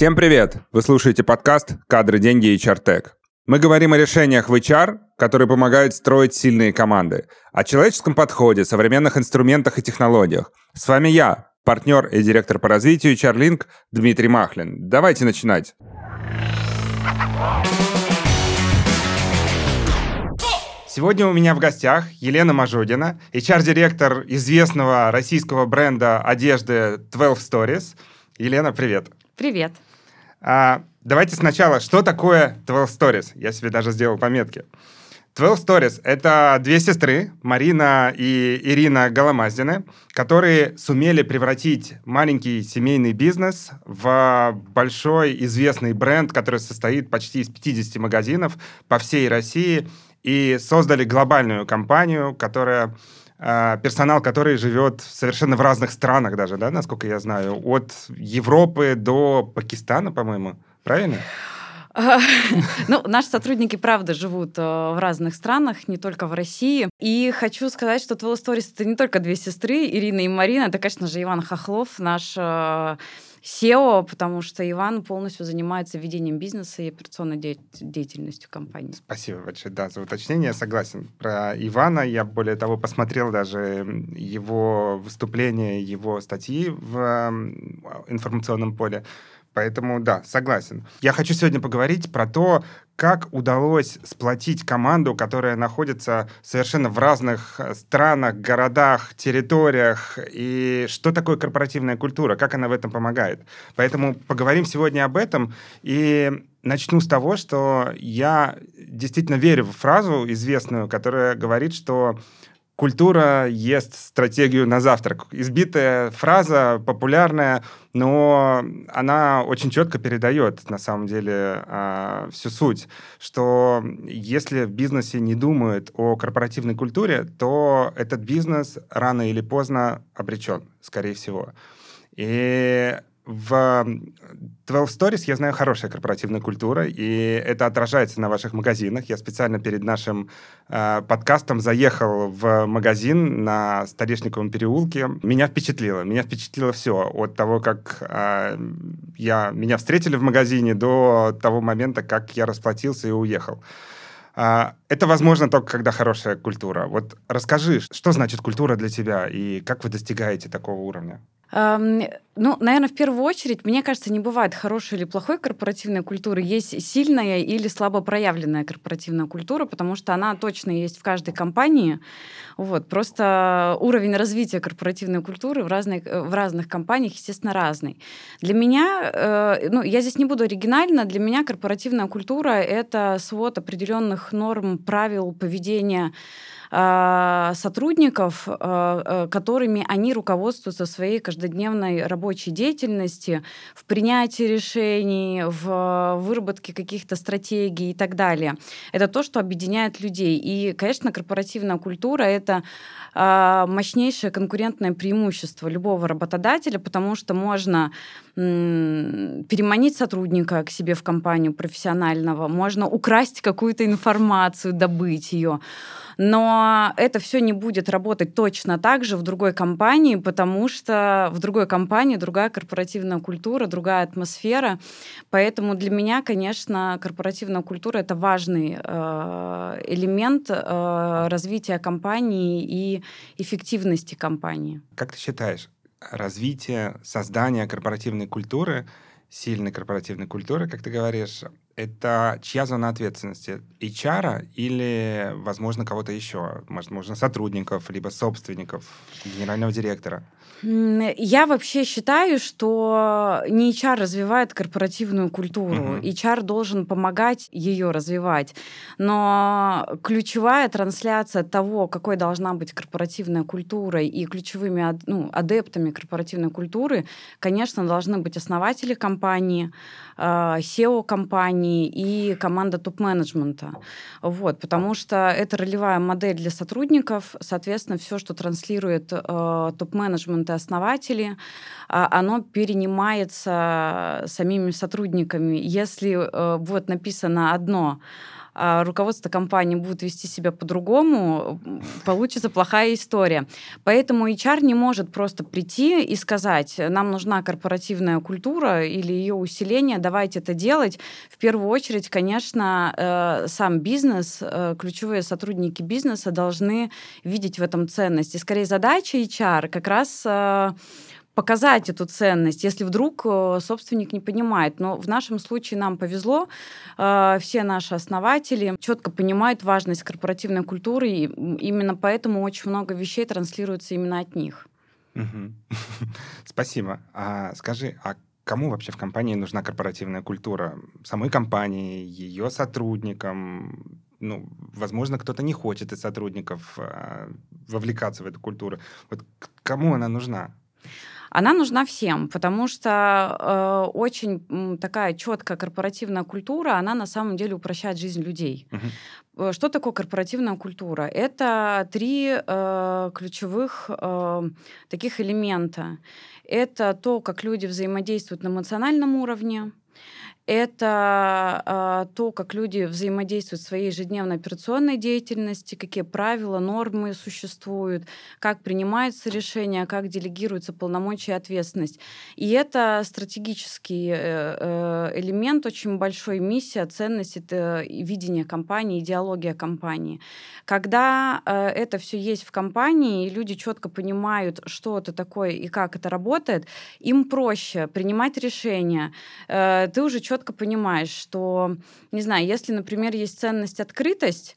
Всем привет! Вы слушаете подкаст «Кадры, деньги и чартек». Мы говорим о решениях в HR, которые помогают строить сильные команды, о человеческом подходе, современных инструментах и технологиях. С вами я, партнер и директор по развитию HR Дмитрий Махлин. Давайте начинать. Сегодня у меня в гостях Елена Мажудина, HR-директор известного российского бренда одежды 12 Stories. Елена, привет. Привет. А, давайте сначала, что такое 12 Stories? Я себе даже сделал пометки. 12 Stories — это две сестры, Марина и Ирина Голомаздины, которые сумели превратить маленький семейный бизнес в большой известный бренд, который состоит почти из 50 магазинов по всей России — и создали глобальную компанию, которая персонал, который живет совершенно в разных странах даже, да, насколько я знаю, от Европы до Пакистана, по-моему, правильно? Ну, наши сотрудники, правда, живут э, в разных странах, не только в России. И хочу сказать, что Twelve Stories — это не только две сестры, Ирина и Марина, это, конечно же, Иван Хохлов, наш э, SEO, потому что Иван полностью занимается ведением бизнеса и операционной де- деятельностью компании. Спасибо большое, да, за уточнение. Я согласен. Про Ивана я, более того, посмотрел даже его выступления, его статьи в информационном поле. Поэтому, да, согласен. Я хочу сегодня поговорить про то, как удалось сплотить команду, которая находится совершенно в разных э, странах, городах, территориях, и что такое корпоративная культура, как она в этом помогает. Поэтому поговорим сегодня об этом, и начну с того, что я действительно верю в фразу известную, которая говорит, что культура ест стратегию на завтрак. Избитая фраза, популярная, но она очень четко передает, на самом деле, а, всю суть, что если в бизнесе не думают о корпоративной культуре, то этот бизнес рано или поздно обречен, скорее всего. И в 12 Stories я знаю хорошая корпоративная культура, и это отражается на ваших магазинах. Я специально перед нашим э, подкастом заехал в магазин на Столешниковом переулке. Меня впечатлило. Меня впечатлило все. От того, как э, я, меня встретили в магазине, до того момента, как я расплатился и уехал. А, это возможно только когда хорошая культура. Вот расскажи, что значит культура для тебя и как вы достигаете такого уровня? Ну, наверное, в первую очередь, мне кажется, не бывает хорошей или плохой корпоративной культуры. Есть сильная или слабо проявленная корпоративная культура, потому что она точно есть в каждой компании. Вот. Просто уровень развития корпоративной культуры в, разных в разных компаниях, естественно, разный. Для меня, э, ну, я здесь не буду оригинальна, для меня корпоративная культура — это свод определенных норм, правил поведения сотрудников, а, а, которыми они руководствуются в своей каждодневной рабочей деятельности, в принятии решений, в выработке каких-то стратегий и так далее. Это то, что объединяет людей. И, конечно, корпоративная культура — это мощнейшее конкурентное преимущество любого работодателя, потому что можно переманить сотрудника к себе в компанию профессионального, можно украсть какую-то информацию, добыть ее. Но это все не будет работать точно так же в другой компании, потому что в другой компании другая корпоративная культура, другая атмосфера. Поэтому для меня, конечно, корпоративная культура это важный э, элемент э, развития компании и эффективности компании. Как ты считаешь, развитие, создание корпоративной культуры, сильной корпоративной культуры, как ты говоришь, это чья зона ответственности? HR или, возможно, кого-то еще? Возможно, сотрудников, либо собственников, генерального директора? Я вообще считаю, что не HR развивает корпоративную культуру. Uh-huh. HR должен помогать ее развивать. Но ключевая трансляция того, какой должна быть корпоративная культура и ключевыми ну, адептами корпоративной культуры, конечно, должны быть основатели компании, А, компании и команда топ-менеджмента. Вот, потому что это ролевая модель для сотрудников. Соответственно, все, что транслирует э, топ-менеджмент и основатели, а, оно перенимается самими сотрудниками. Если э, будет написано одно, а руководство компании будет вести себя по-другому, получится плохая история. Поэтому HR не может просто прийти и сказать, нам нужна корпоративная культура или ее усиление, давайте это делать. В первую очередь, конечно, э, сам бизнес, э, ключевые сотрудники бизнеса должны видеть в этом ценность. И скорее задача HR как раз э, показать эту ценность, если вдруг э, собственник не понимает. Но в нашем случае нам повезло, э, все наши основатели четко понимают важность корпоративной культуры, и именно поэтому очень много вещей транслируется именно от них. Спасибо. А скажи, а кому вообще в компании нужна корпоративная культура? Самой компании, ее сотрудникам? Ну, возможно, кто-то не хочет из сотрудников а, вовлекаться в эту культуру. Вот кому она нужна? Она нужна всем, потому что э, очень такая четкая корпоративная культура, она на самом деле упрощает жизнь людей. Uh-huh. Что такое корпоративная культура? Это три э, ключевых э, таких элемента. Это то, как люди взаимодействуют на эмоциональном уровне, это э, то, как люди взаимодействуют в своей ежедневной операционной деятельности, какие правила, нормы существуют, как принимаются решения, как делегируются полномочия и ответственность. И это стратегический э, э, элемент, очень большой миссия, ценность, это видение компании, идеология компании. Когда э, это все есть в компании, и люди четко понимают, что это такое и как это работает, им проще принимать решения. Э, ты уже четко понимаешь, что, не знаю, если, например, есть ценность открытость,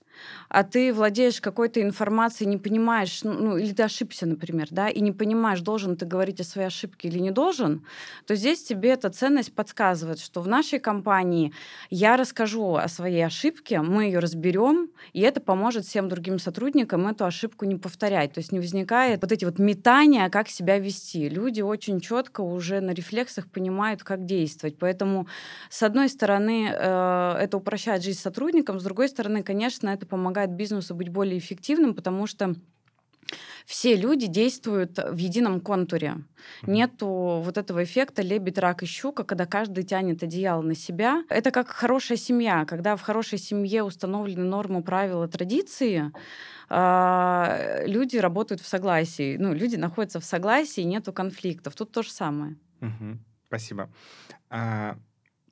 а ты владеешь какой-то информацией, не понимаешь, ну, ну, или ты ошибся, например, да, и не понимаешь, должен ты говорить о своей ошибке или не должен, то здесь тебе эта ценность подсказывает, что в нашей компании я расскажу о своей ошибке, мы ее разберем, и это поможет всем другим сотрудникам эту ошибку не повторять. То есть не возникает вот эти вот метания, как себя вести. Люди очень четко уже на рефлексах понимают, как действовать. Поэтому, с одной стороны, э, это упрощает жизнь сотрудникам, с другой стороны, конечно, это помогает бизнесу быть более эффективным, потому что все люди действуют в едином контуре. Нету вот этого эффекта лебедь, рак и щука, когда каждый тянет одеяло на себя. Это как хорошая семья. Когда в хорошей семье установлены нормы, правила, традиции, а, люди работают в согласии. Ну, люди находятся в согласии, нету конфликтов. Тут то же самое. Угу. Спасибо.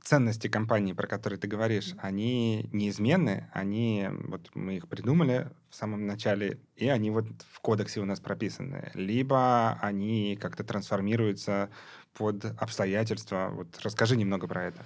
Ценности компании, про которые ты говоришь, они неизменны, они, вот мы их придумали в самом начале, и они вот в кодексе у нас прописаны. Либо они как-то трансформируются под обстоятельства. Вот расскажи немного про это.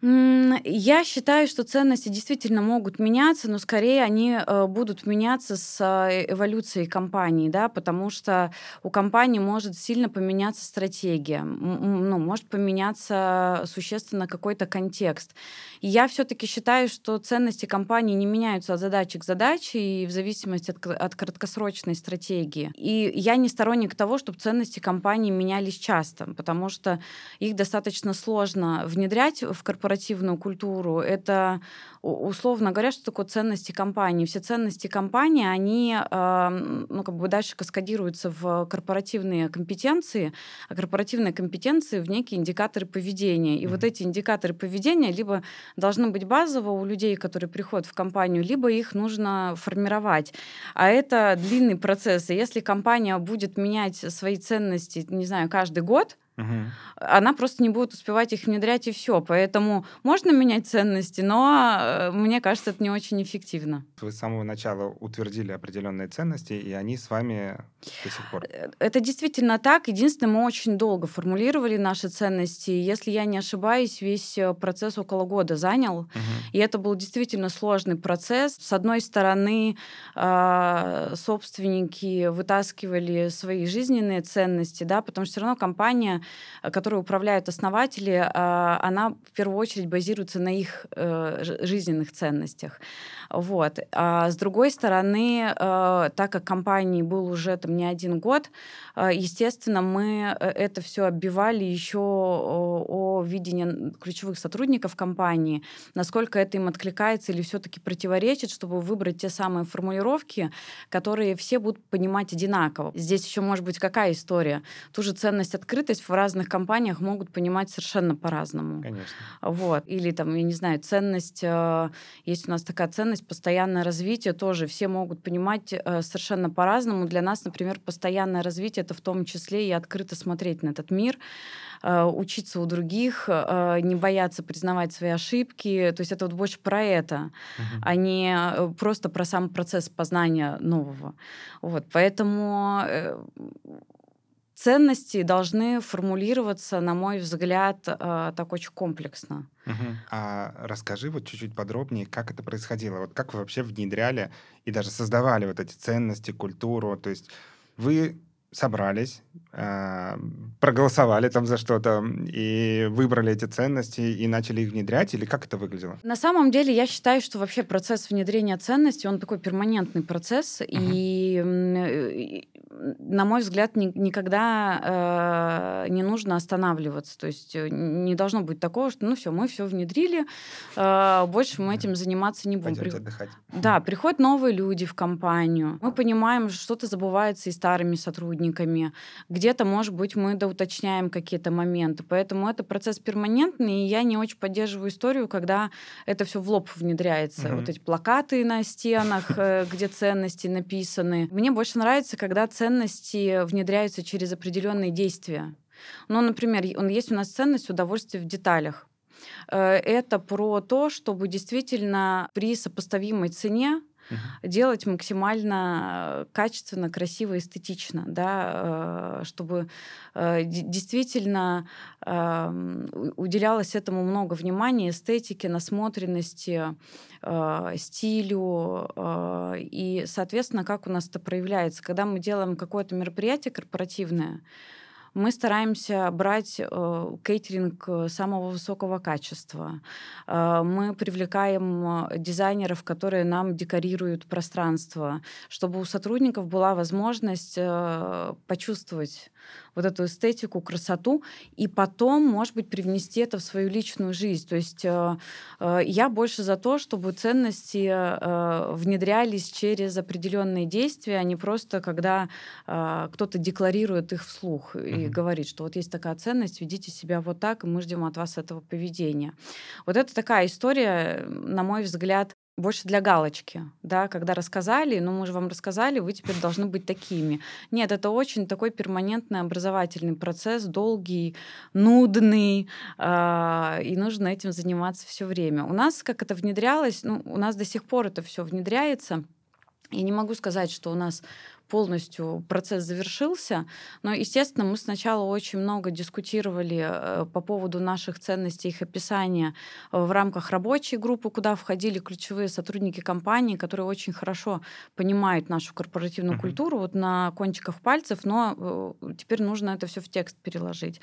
Я считаю, что ценности действительно могут меняться, но скорее они э, будут меняться с э, эволюцией компании, да, потому что у компании может сильно поменяться стратегия, ну, может поменяться существенно какой-то контекст. Я все-таки считаю, что ценности компании не меняются от задачи к задаче и в зависимости от, от краткосрочной стратегии. И я не сторонник того, чтобы ценности компании менялись часто, потому что их достаточно сложно внедрять в корпорацию корпоративную культуру, это, условно говоря, что такое ценности компании. Все ценности компании, они ну, как бы дальше каскадируются в корпоративные компетенции, а корпоративные компетенции в некие индикаторы поведения. И mm-hmm. вот эти индикаторы поведения либо должны быть базово у людей, которые приходят в компанию, либо их нужно формировать. А это длинный процесс. И если компания будет менять свои ценности, не знаю, каждый год, Угу. Она просто не будет успевать их внедрять и все. Поэтому можно менять ценности, но э, мне кажется, это не очень эффективно. Вы с самого начала утвердили определенные ценности, и они с вами до сих пор. Э, это действительно так. Единственное, мы очень долго формулировали наши ценности. Если я не ошибаюсь, весь э, процесс около года занял. Угу. И это был действительно сложный процесс. С одной стороны, а, собственники вытаскивали свои жизненные ценности, да, потому что все равно компания которой управляют основатели, а, она в первую очередь базируется на их э, жизненных ценностях. Вот. А с другой стороны, э, так как компании был уже там не один год, естественно, мы это все оббивали еще о видении ключевых сотрудников компании, насколько это им откликается или все-таки противоречит, чтобы выбрать те самые формулировки, которые все будут понимать одинаково. Здесь еще может быть какая история? Ту же ценность открытость в разных компаниях могут понимать совершенно по-разному. Конечно. Вот. Или там, я не знаю, ценность, э, есть у нас такая ценность, постоянное развитие тоже все могут понимать э, совершенно по-разному. Для нас, например, постоянное развитие это в том числе и открыто смотреть на этот мир, э, учиться у других, не бояться признавать свои ошибки. То есть это вот больше про это, угу. а не просто про сам процесс познания нового. Вот. Поэтому ценности должны формулироваться, на мой взгляд, э, так очень комплексно. Угу. А расскажи вот чуть-чуть подробнее, как это происходило. Вот как вы вообще внедряли и даже создавали вот эти ценности, культуру. То есть вы собрались, э, проголосовали там за что-то и выбрали эти ценности и начали их внедрять, или как это выглядело? На самом деле я считаю, что вообще процесс внедрения ценностей, он такой перманентный процесс, uh-huh. и, на мой взгляд, ни, никогда э, не нужно останавливаться. То есть э, не должно быть такого, что ну все, мы все внедрили, э, больше мы этим заниматься не будем. Пойдемте При... отдыхать. Да, приходят новые люди в компанию. Мы понимаем, что что-то забывается и старыми сотрудниками. Где-то, может быть, мы доуточняем какие-то моменты. Поэтому это процесс перманентный, и я не очень поддерживаю историю, когда это все в лоб внедряется. Mm-hmm. Вот эти плакаты на стенах, э, где ценности написаны. Мне больше нравится, когда ценности внедряются через определенные действия. Ну, например, есть у нас ценность удовольствия в деталях. Э, это про то, чтобы действительно при сопоставимой цене uh-huh. делать максимально качественно, красиво, эстетично, да, э, чтобы э, действительно эм, уделялось этому много внимания, эстетике, насмотренности, стилю. И, соответственно, как у нас это проявляется? Когда мы делаем какое-то мероприятие корпоративное, мы стараемся брать э, кейтеринг э, самого высокого качества. Э, мы привлекаем э, дизайнеров, которые нам декорируют пространство, чтобы у сотрудников была возможность э, почувствовать вот эту эстетику, красоту, и потом, может быть, привнести это в свою личную жизнь. То есть э, э, я больше за то, чтобы ценности э, внедрялись через определенные действия, а не просто когда э, кто-то декларирует их вслух mm-hmm. и говорит, что вот есть такая ценность, ведите себя вот так, и мы ждем от вас этого поведения. Вот это такая история, на мой взгляд, больше для галочки, да, когда рассказали, ну, мы же вам рассказали, вы теперь должны быть такими. Нет, это очень такой перманентный образовательный процесс, долгий, нудный, э, и нужно этим заниматься все время. У нас, как это внедрялось, ну, у нас до сих пор это все внедряется. Я не могу сказать, что у нас полностью процесс завершился. Но, естественно, мы сначала очень много дискутировали э, по поводу наших ценностей, их описания в рамках рабочей группы, куда входили ключевые сотрудники компании, которые очень хорошо понимают нашу корпоративную uh-huh. культуру вот на кончиках пальцев, но э, теперь нужно это все в текст переложить.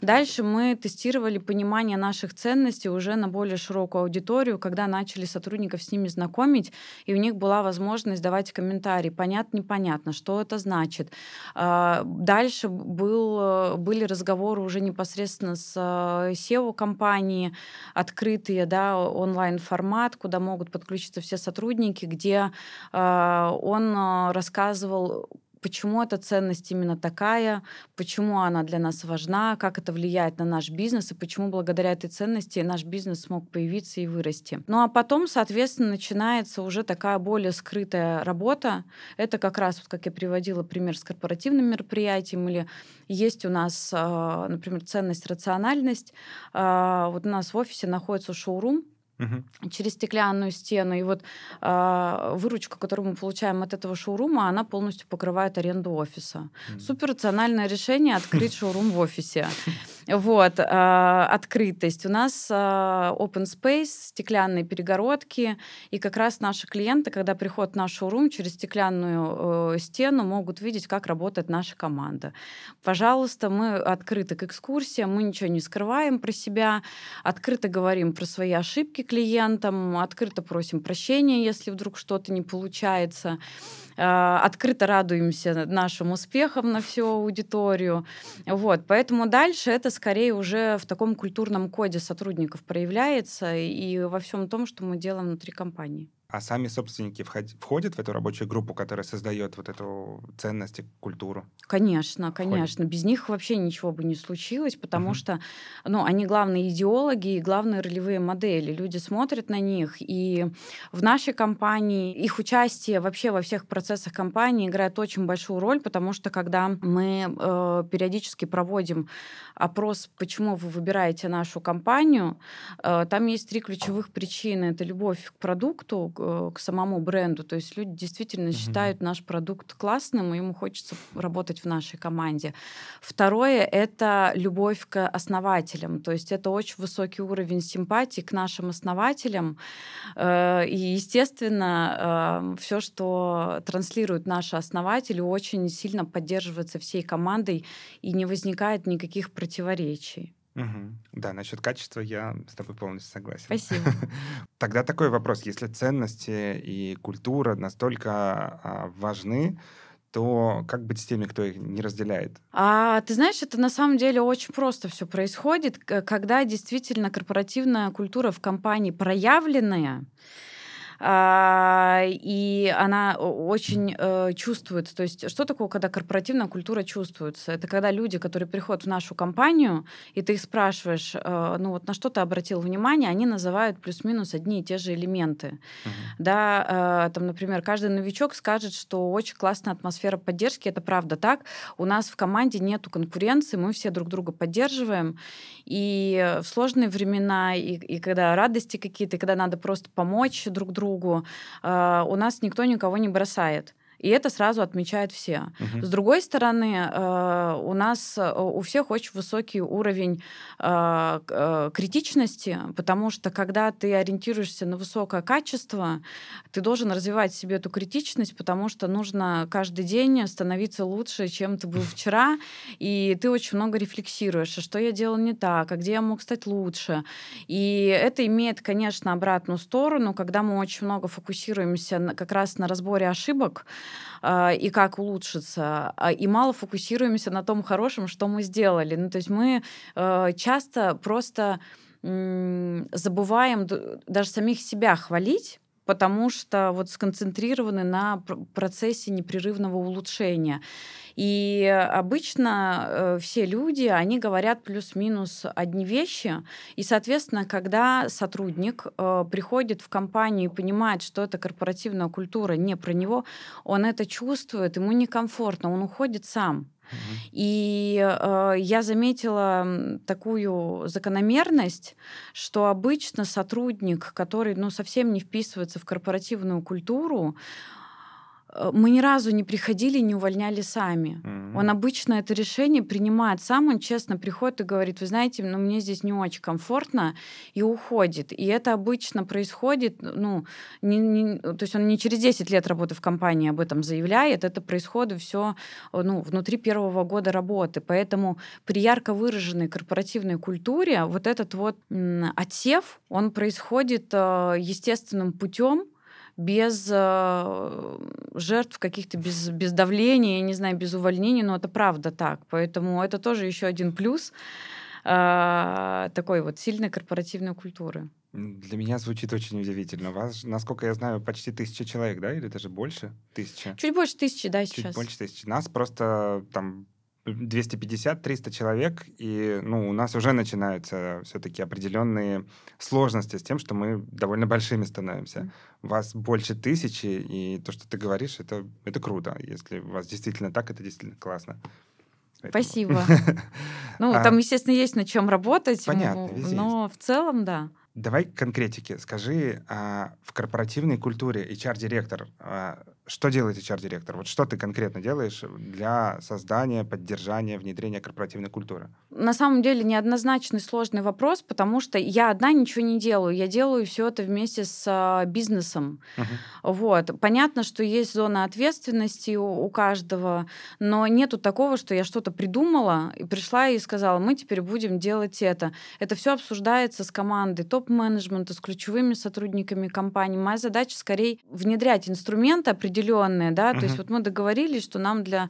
Дальше мы тестировали понимание наших ценностей уже на более широкую аудиторию, когда начали сотрудников с ними знакомить, и у них была возможность давать комментарии, понятно, непонятно понятно, что это значит. А, дальше был, были разговоры уже непосредственно с SEO-компанией, открытые, да, онлайн-формат, куда могут подключиться все сотрудники, где а, он рассказывал почему эта ценность именно такая, почему она для нас важна, как это влияет на наш бизнес и почему благодаря этой ценности наш бизнес смог появиться и вырасти. Ну а потом, соответственно, начинается уже такая более скрытая работа. Это как раз, вот как я приводила пример с корпоративным мероприятием, или есть у нас, а, например, ценность, рациональность. А, вот у нас в офисе находится шоурум, угу. через стеклянную стену. И вот э, выручка, которую мы получаем от этого шоурума, она полностью покрывает аренду офиса. Угу. Супер рациональное решение открыть шоурум в офисе. Вот, э, открытость. У нас э, open space, стеклянные перегородки, и как раз наши клиенты, когда приходят в наш шоурум, через стеклянную э, стену могут видеть, как работает наша команда. Пожалуйста, мы открыты к экскурсиям, мы ничего не скрываем про себя, открыто говорим про свои ошибки клиентам, открыто просим прощения, если вдруг что-то не получается. Э, открыто радуемся нашим успехам на всю аудиторию. Вот, поэтому дальше это скорее уже в таком культурном коде сотрудников проявляется и во всем том, что мы делаем внутри компании. А сами собственники входят в эту рабочую группу, которая создает вот эту ценность и культуру? Конечно, конечно. Входит. Без них вообще ничего бы не случилось, потому uh-huh. что ну, они главные идеологи и главные ролевые модели. Люди смотрят на них, и в нашей компании их участие вообще во всех процессах компании играет очень большую роль, потому что когда мы э, периодически проводим опрос, почему вы выбираете нашу компанию, э, там есть три ключевых причины. Это любовь к продукту, к самому бренду. То есть люди действительно mm-hmm. считают наш продукт классным, и ему хочется работать в нашей команде. Второе — это любовь к основателям. То есть это очень высокий уровень симпатии к нашим основателям. Э, и, естественно, эм, все, что транслируют наши основатели, очень сильно поддерживается всей командой, и не возникает никаких противоречий. Угу. Да, насчет качества я с тобой полностью согласен. Спасибо. Тогда такой вопрос. Если ценности и культура настолько а, важны, то как быть с теми, кто их не разделяет? А ты знаешь, это на самом деле очень просто все происходит, когда действительно корпоративная культура в компании проявленная, и она очень э, чувствуется. То есть что такое, когда корпоративная культура чувствуется? Это когда люди, которые приходят в нашу компанию, и ты их спрашиваешь, э, ну вот на что ты обратил внимание, они называют плюс-минус одни и те же элементы. Uh-huh. Да, э, там, например, каждый новичок скажет, что очень классная атмосфера поддержки, это правда так. У нас в команде нету конкуренции, мы все друг друга поддерживаем, и в сложные времена, и, и когда радости какие-то, и когда надо просто помочь друг другу, другу, а, у нас никто никого не бросает. И это сразу отмечают все. Угу. С другой стороны, э, у нас э, у всех очень высокий уровень э, критичности, потому что когда ты ориентируешься на высокое качество, ты должен развивать в себе эту критичность, потому что нужно каждый день становиться лучше, чем ты был вчера, и ты очень много рефлексируешь, а что я делал не так, а где я мог стать лучше. И это имеет, конечно, обратную сторону, когда мы очень много фокусируемся как раз на разборе ошибок, и как улучшиться, а, и мало фокусируемся на том хорошем, что мы сделали. Ну, то есть мы э, часто просто забываем даже самих себя хвалить, потому что вот сконцентрированы на процессе непрерывного улучшения. И обычно э, все люди, они говорят плюс-минус одни вещи. И, соответственно, когда сотрудник э, приходит в компанию и понимает, что эта корпоративная культура не про него, он это чувствует, ему некомфортно, он уходит сам. И э, я заметила такую закономерность, что обычно сотрудник, который ну, совсем не вписывается в корпоративную культуру, Э, мы ни разу не приходили, не увольняли сами. Mm-hmm. Он обычно это решение принимает сам, он честно приходит и говорит, вы знаете, ну мне здесь не очень комфортно, и уходит. И это обычно происходит, ну, не, не, то есть он не через 10 лет работы в компании об этом заявляет, это происходит все ну, внутри первого года работы. Поэтому при ярко выраженной корпоративной культуре вот этот вот отсев, он происходит э, естественным путем, без э, жертв каких-то, без, без давления, я не знаю, без увольнений, но это правда так. Поэтому это тоже еще один плюс э, такой вот сильной корпоративной культуры. Для меня звучит очень удивительно. Вас, насколько я знаю, почти тысяча человек, да, или даже больше тысячи? Чуть больше тысячи, да, сейчас. Чуть больше тысячи. Нас просто там 250-300 человек, и ну, у нас уже начинаются все-таки определенные сложности с тем, что мы довольно большими становимся. Mm. Вас больше тысячи, и то, что ты говоришь, это, это круто. Если у вас действительно так, это действительно классно. Спасибо. Ну, а там, естественно, есть над чем работать. Понятно, но в целом, да. Давай конкретики. Скажи, а, в корпоративной культуре HR-директор а, что делает HR-директор? Вот что ты конкретно делаешь для создания, поддержания, внедрения корпоративной культуры? На самом деле неоднозначный сложный вопрос, потому что я одна ничего не делаю. Я делаю все это вместе с а, бизнесом. Uh-huh. Вот. Понятно, что есть зона ответственности у, у каждого, но нету такого, что я что-то придумала и пришла и сказала, мы теперь будем делать это. Это все обсуждается с командой топ-менеджмента, с ключевыми сотрудниками компании. Моя задача скорее внедрять инструменты, определенные определенные, да, uh-huh. то есть вот мы договорились, что нам для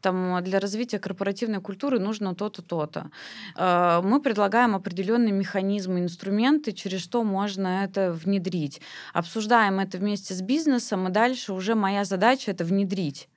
там, для развития корпоративной культуры нужно то-то, то-то. Э, мы предлагаем определенные механизмы, инструменты, через что можно это внедрить. Обсуждаем это вместе с бизнесом, и дальше уже моя задача это внедрить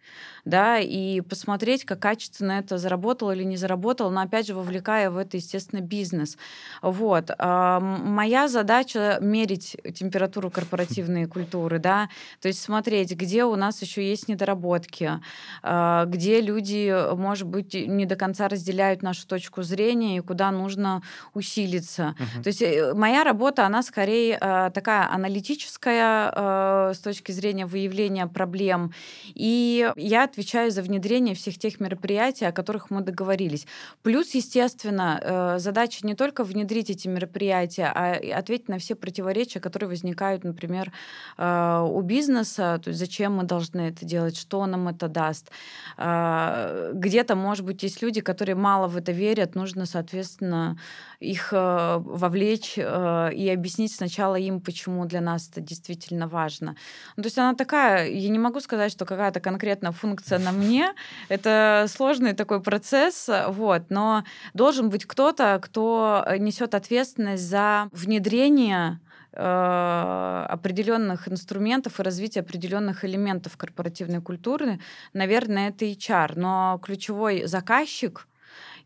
да, и посмотреть, как качественно это заработало или не заработало, но опять же вовлекая в это, естественно, бизнес. Вот. А, моя задача мерить температуру корпоративной культуры, да, то есть смотреть, где у нас еще есть недоработки, а, где люди, может быть, не до конца разделяют нашу точку зрения и куда нужно усилиться. Uh-huh. То есть э, моя работа, она скорее а, такая аналитическая с точки зрения выявления проблем. И я отвечаю за внедрение всех тех мероприятий, о которых мы договорились. Плюс, естественно, э, задача не только внедрить эти мероприятия, а ответить на все противоречия, которые возникают, например, э, у бизнеса, то есть зачем мы должны это делать, что нам это даст. Э, где-то, может быть, есть люди, которые мало в это верят, нужно, соответственно, их вовлечь и объяснить сначала им, почему для нас это действительно важно. Ну, то есть она такая, я не могу сказать, что какая-то конкретная функция на мне. Это сложный такой процесс, вот, но должен быть кто-то, кто несет ответственность за внедрение э, определенных инструментов и развитие определенных элементов корпоративной культуры, наверное, это HR. Но ключевой заказчик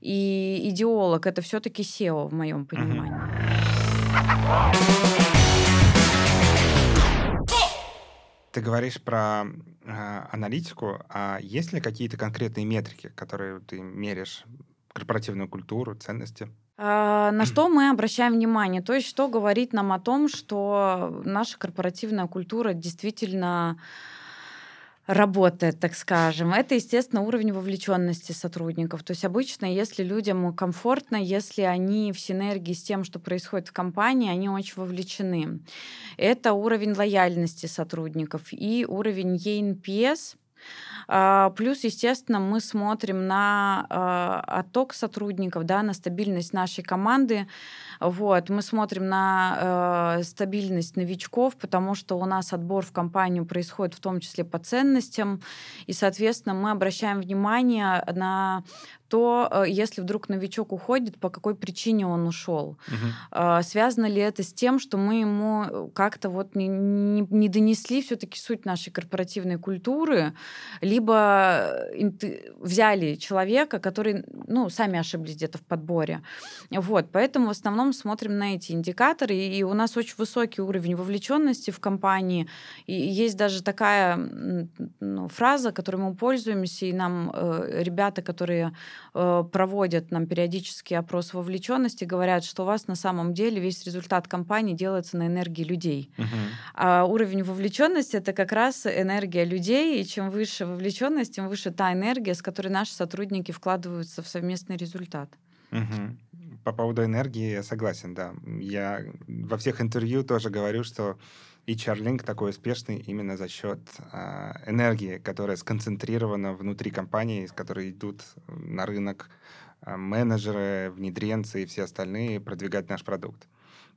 и идеолог это все-таки SEO в моем понимании. Ты говоришь про э, аналитику, а есть ли какие-то конкретные метрики, которые ты меришь корпоративную культуру, ценности? А, на что мы обращаем внимание? То есть, что говорит нам о том, что наша корпоративная культура действительно работает, так скажем. Это, естественно, уровень вовлеченности сотрудников. То есть обычно, если людям комфортно, если они в синергии с тем, что происходит в компании, они очень вовлечены. Это уровень лояльности сотрудников и уровень ENPS, Плюс, естественно, мы смотрим на а, отток сотрудников, да, на стабильность нашей команды. Вот. Мы смотрим на э, стабильность новичков, потому что у нас отбор в компанию происходит в том числе по ценностям, и, соответственно, мы обращаем внимание на то э, если вдруг новичок уходит, по какой причине он ушел? Угу. Связано ли это с тем, что мы ему как-то вот не, не, не донесли все-таки суть нашей корпоративной культуры, либо взяли человека, который, ну, сами ошиблись где-то в подборе. Вот, поэтому в основном смотрим на эти индикаторы, и у нас очень высокий уровень вовлеченности в компании. И есть даже такая ну, фраза, которой мы пользуемся, и нам э, ребята, которые Э, проводят нам периодически опрос вовлеченности, говорят, что у вас на самом деле весь результат компании делается на энергии людей. Угу. А уровень вовлеченности это как раз энергия людей, и чем выше вовлеченность, тем выше та энергия, с которой наши сотрудники вкладываются в совместный результат. Угу. По поводу энергии я согласен, да. Я во всех интервью тоже говорю, что Charlink такой успешный именно за счет э, энергии, которая сконцентрирована внутри компании, с которой идут на рынок менеджеры, внедренцы и все остальные продвигать наш продукт.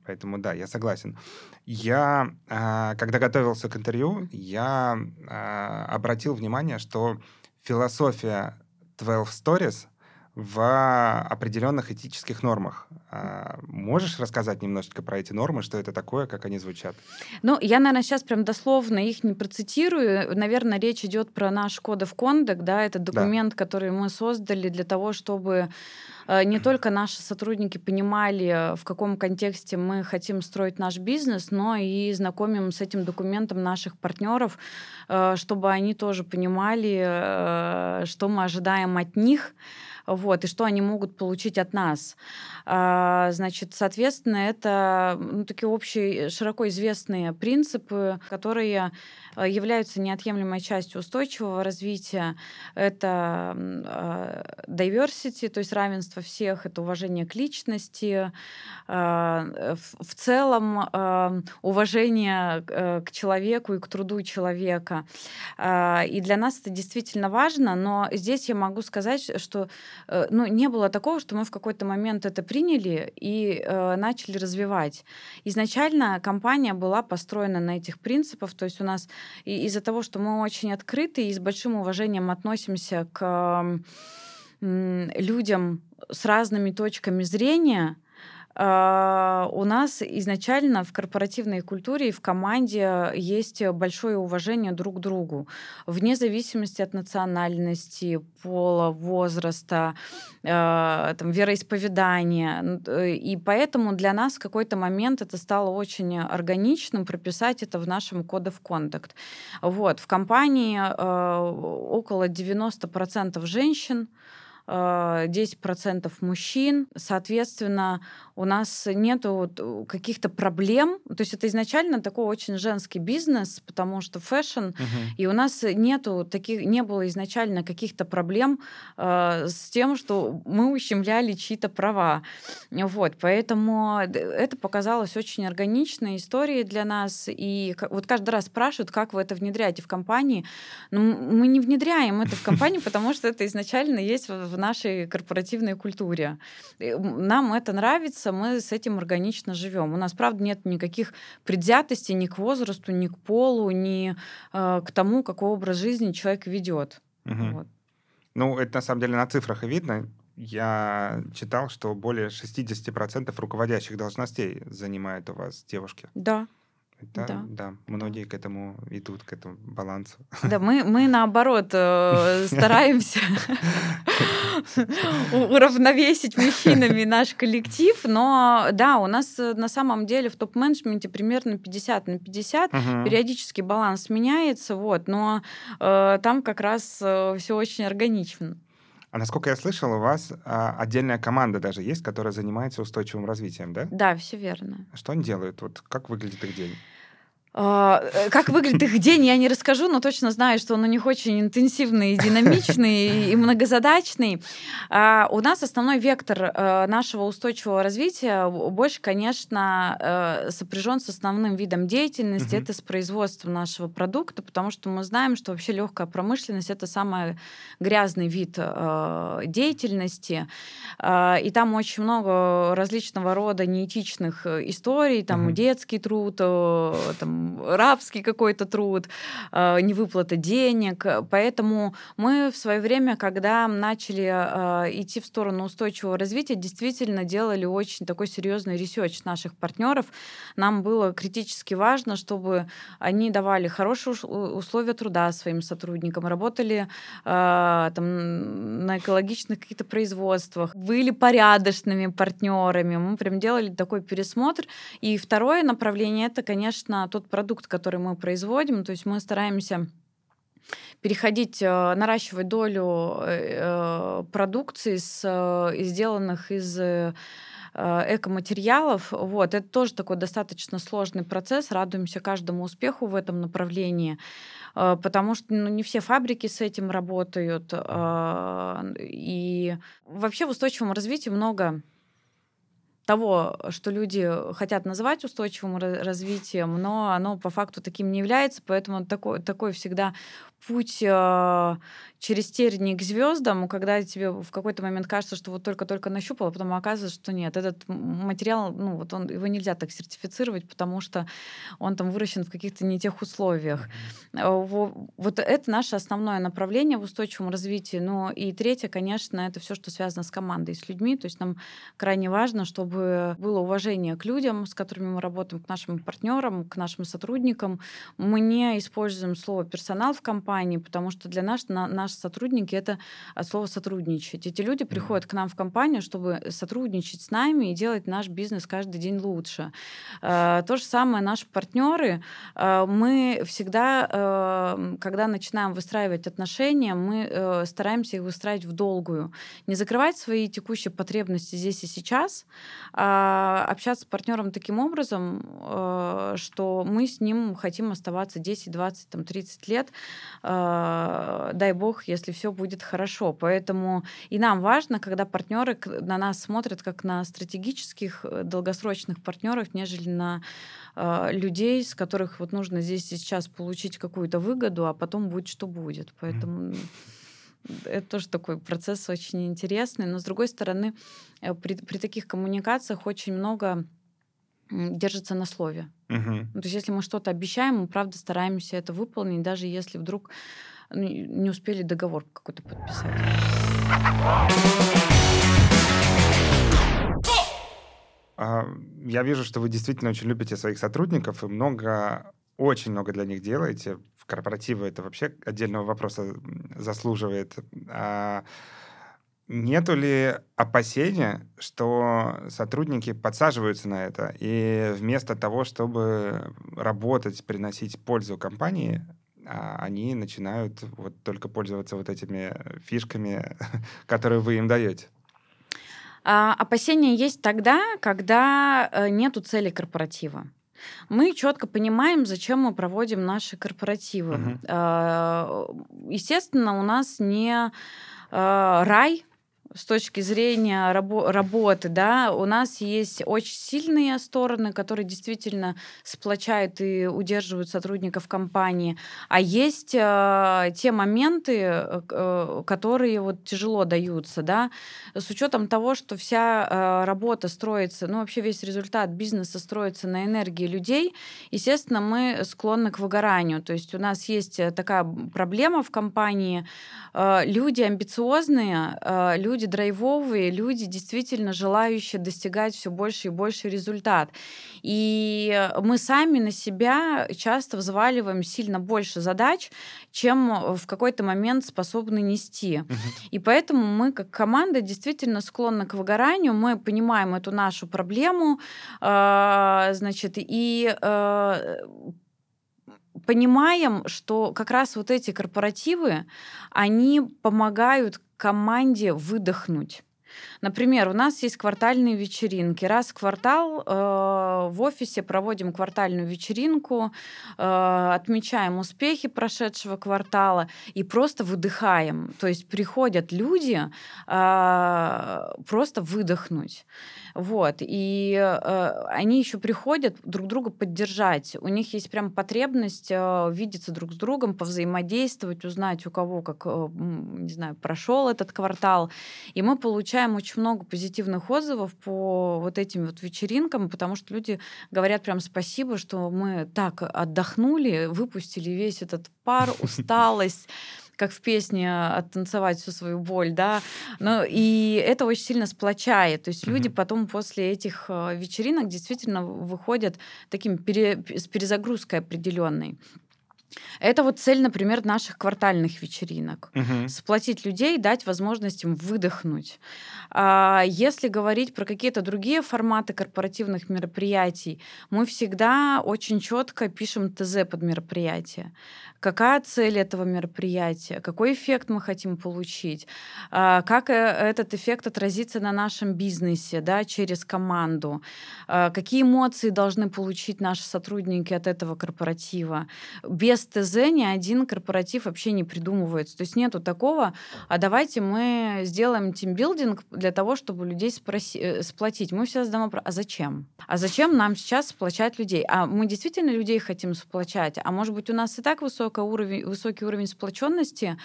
Поэтому да, я согласен. Я, э, когда готовился к интервью, я э, обратил внимание, что философия 12 Stories — в определенных этических нормах. А, можешь рассказать немножечко про эти нормы, что это такое, как они звучат? Ну, я, наверное, сейчас прям дословно их не процитирую. Наверное, речь идет про наш of Conduct, да, это документ, да. который мы создали для того, чтобы э, не только наши сотрудники понимали, в каком контексте мы хотим строить наш бизнес, но и знакомим с этим документом наших партнеров, э, чтобы они тоже понимали, э, что мы ожидаем от них вот, и что они могут получить от нас. А, значит, соответственно, это ну, такие общие, широко известные принципы, которые являются неотъемлемой частью устойчивого развития. Это а, diversity, то есть равенство всех, это уважение к личности, в целом уважение э, к человеку и к труду человека. И для нас это действительно важно, но здесь я могу сказать, что э, ну, не было такого, что мы в какой-то момент это приняли и э, начали развивать. Изначально компания была построена на этих принципах, то есть у нас из-за того, что мы очень открыты и с большим уважением относимся к людям с разными точками зрения, у нас изначально в корпоративной культуре и в команде есть большое уважение друг к другу, вне зависимости от национальности, пола, возраста, а, там, вероисповедания. Э, и поэтому для нас в какой-то момент это стало очень органичным прописать это в нашем code of conduct. Вот. В компании а, около 90% женщин, 10% мужчин. Соответственно, у нас нету каких-то проблем. То есть это изначально такой очень женский бизнес, потому что fashion, угу. и у нас нету таких, не было изначально каких-то проблем э, с тем, что мы ущемляли чьи-то права. Вот, поэтому это показалось очень органичной историей для нас. И вот каждый раз спрашивают, как вы это внедряете в компании. Но ну, мы не внедряем это в компании, потому что это изначально есть в нашей корпоративной культуре. Нам это нравится, мы с этим органично живем. У нас, правда, нет никаких предвзятостей ни к возрасту, ни к полу, ни э, к тому, какой образ жизни человек ведет. Угу. Вот. Ну, это на самом деле на цифрах и видно. Я читал, что более 60% руководящих должностей занимают у вас девушки. Да, это, да. да, многие к этому идут, к этому балансу. Да, мы, мы наоборот э, стараемся уравновесить мужчинами наш коллектив, но да, у нас э, на самом деле в топ-менеджменте примерно 50 на 50, периодически баланс меняется, вот, но э, там как раз все очень органично. А насколько я слышал, у вас а, отдельная команда даже есть, которая занимается устойчивым развитием, да? Да, все верно. Что они делают? Вот как выглядит их день? А, э, как выглядит их день, я не расскажу, но точно знаю, что он у них очень интенсивный, динамичный и многозадачный. А, у нас основной вектор э, нашего устойчивого развития больше, конечно, э, сопряжен с основным видом деятельности, это с производством нашего продукта, потому что мы знаем, что вообще легкая промышленность это самый грязный вид деятельности, и там очень много различного рода неэтичных историй, там детский труд, там рабский какой-то труд, э, невыплата денег. Поэтому мы в свое время, когда начали э, идти в сторону устойчивого развития, действительно делали очень такой серьезный research наших партнеров. Нам было критически важно, чтобы они давали хорошие условия труда своим сотрудникам, работали э, там, на экологичных каких-то производствах, были порядочными партнерами. Мы прям делали такой пересмотр. И второе направление это, конечно, тот продукт, который мы производим. То есть мы стараемся переходить, э, наращивать долю э, продукции, с, э, сделанных из экоматериалов. Вот. Это тоже такой достаточно сложный процесс. Радуемся каждому успеху в этом направлении, потому что ну, не все фабрики с этим работают. И вообще в устойчивом развитии много того, что люди хотят называть устойчивым развитием, но оно по факту таким не является, поэтому такой, такой всегда путь э, через тернии к звездам, когда тебе в какой-то момент кажется, что вот только-только нащупал, а потом оказывается, что нет. Этот материал, ну вот он, его нельзя так сертифицировать, потому что он там выращен в каких-то не тех условиях. Mm-hmm. Вот это наше основное направление в устойчивом развитии. Ну и третье, конечно, это все, что связано с командой, с людьми. То есть нам крайне важно, чтобы было уважение к людям, с которыми мы работаем, к нашим партнерам, к нашим сотрудникам. Мы не используем слово персонал в компании, потому что для нас на, наши сотрудники это от слова сотрудничать. Эти люди приходят к нам в компанию, чтобы сотрудничать с нами и делать наш бизнес каждый день лучше. Э, то же самое наши партнеры. Э, мы всегда, э, когда начинаем выстраивать отношения, мы стараемся их выстраивать в долгую. Не закрывать свои текущие потребности здесь и сейчас, а общаться с партнером таким образом, что мы с ним хотим оставаться 10, 20, там, 30 лет, э, дай бог, если все будет хорошо. Поэтому и нам важно, когда партнеры на нас смотрят как на стратегических э, долгосрочных партнеров, нежели на э, людей, с которых вот нужно здесь и сейчас получить какую-то выгоду, а потом будет что будет. Поэтому Это тоже такой процесс очень интересный. Но, с другой стороны, э, при, при таких коммуникациях очень много держится на слове. Угу. то есть, если мы что-то обещаем, мы правда стараемся это выполнить, даже если вдруг ну, не успели договор какой-то подписать. А, я вижу, что вы действительно очень любите своих сотрудников и много, очень много для них делаете. Корпоративы это вообще отдельного вопроса заслуживает. А нету ли опасения, что сотрудники подсаживаются на это, и вместо того, чтобы работать, приносить пользу компании, а они начинают вот только пользоваться вот этими фишками, которые вы им даете? А, опасения есть тогда, когда э, нету цели корпоратива. Мы четко понимаем, зачем мы проводим наши корпоративы. Uh-huh. Естественно, у нас не э, рай, с точки зрения рабо- работы, да, у нас есть очень сильные стороны, которые действительно сплочают и удерживают сотрудников компании, а есть э, те моменты, э, которые вот тяжело даются, да, с учетом того, что вся э, работа строится, ну вообще весь результат бизнеса строится на энергии людей, естественно, мы склонны к выгоранию, то есть у нас есть такая проблема в компании, э, люди амбициозные, э, люди люди драйвовые, люди, действительно желающие достигать все больше и больше результат. И мы сами на себя часто взваливаем сильно больше задач, чем в какой-то момент способны нести. И поэтому мы, как команда, действительно склонны к выгоранию. Мы понимаем эту нашу проблему, э, значит, и э, понимаем, что как раз вот эти корпоративы, они помогают команде выдохнуть. Например, у нас есть квартальные вечеринки. Раз в квартал э, в офисе проводим квартальную вечеринку, э, отмечаем успехи прошедшего квартала и просто выдыхаем. То есть приходят люди э, просто выдохнуть. Вот. И э, они еще приходят друг друга поддержать. У них есть прям потребность э, видеться друг с другом, повзаимодействовать, узнать, у кого как, э, не знаю, прошел этот квартал. И мы получаем очень много позитивных отзывов по вот этим вот вечеринкам, потому что люди говорят прям спасибо, что мы так отдохнули, выпустили весь этот пар, усталость как в песне оттанцевать всю свою боль, да. Но и это очень сильно сплочает. То есть люди потом после этих э, вечеринок действительно выходят таким пере, с перезагрузкой определенной. Это вот цель, например, наших квартальных вечеринок. Угу. Сплотить людей, дать возможность им выдохнуть. А если говорить про какие-то другие форматы корпоративных мероприятий, мы всегда очень четко пишем ТЗ под мероприятие. Какая цель этого мероприятия? Какой эффект мы хотим получить? А как э, этот эффект отразится на нашем бизнесе да, через команду? А какие эмоции должны получить наши сотрудники от этого корпоратива? Без ТЗ ни один корпоратив вообще не придумывается. То есть нету такого, а давайте мы сделаем тимбилдинг для того, чтобы людей спроси, э, сплотить. Мы все задаем вопрос, а зачем? А зачем нам сейчас сплочать людей? А мы действительно людей хотим сплочать? А может быть, у нас и так высокий уровень, высокий уровень сплоченности,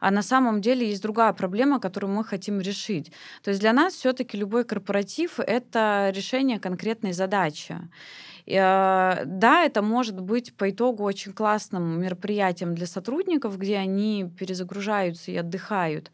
а на самом деле есть другая проблема, которую мы хотим решить. То есть для нас все-таки любой корпоратив — это решение конкретной задачи. Э, да, это может быть по итогу очень классным мероприятием для сотрудников, где они перезагружаются и отдыхают.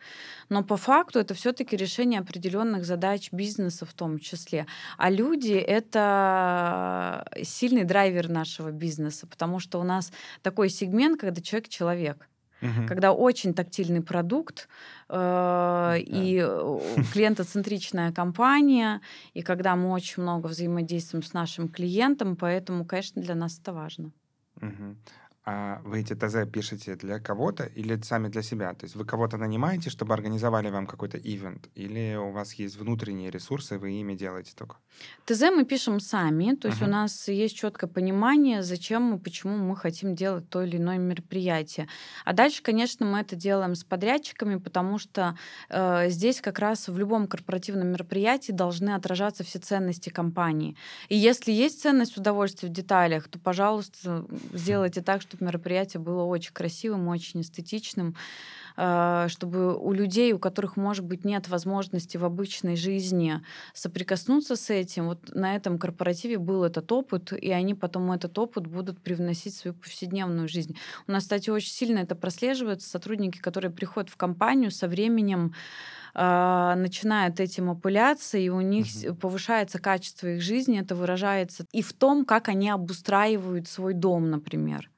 Но по факту это все-таки решение определенных задач бизнеса в том числе. А люди — это сильный драйвер нашего бизнеса, потому что у нас такой сегмент, когда человек — человек. Угу. Когда очень тактильный продукт э, да. и э, клиентоцентричная компания, и когда мы очень много взаимодействуем с нашим клиентом, поэтому, конечно, для нас это важно. Угу. А вы эти ТЗ пишете для кого-то или сами для себя? То есть вы кого-то нанимаете, чтобы организовали вам какой-то ивент? Или у вас есть внутренние ресурсы, вы ими делаете только? ТЗ мы пишем сами, то есть uh-huh. у нас есть четкое понимание, зачем мы, почему мы хотим делать то или иное мероприятие. А дальше, конечно, мы это делаем с подрядчиками, потому что э, здесь как раз в любом корпоративном мероприятии должны отражаться все ценности компании. И если есть ценность удовольствия в деталях, то, пожалуйста, сделайте так, чтобы чтобы мероприятие было очень красивым, очень эстетичным, э, чтобы у людей, у которых, может быть, нет возможности в обычной жизни соприкоснуться с этим, вот на этом корпоративе был этот опыт, и они потом этот опыт будут привносить в свою повседневную жизнь. У нас, кстати, очень сильно это прослеживается. Сотрудники, которые приходят в компанию, со временем э, начинают этим опыляться, и у них угу. повышается качество их жизни. Это выражается и в том, как они обустраивают свой дом, например.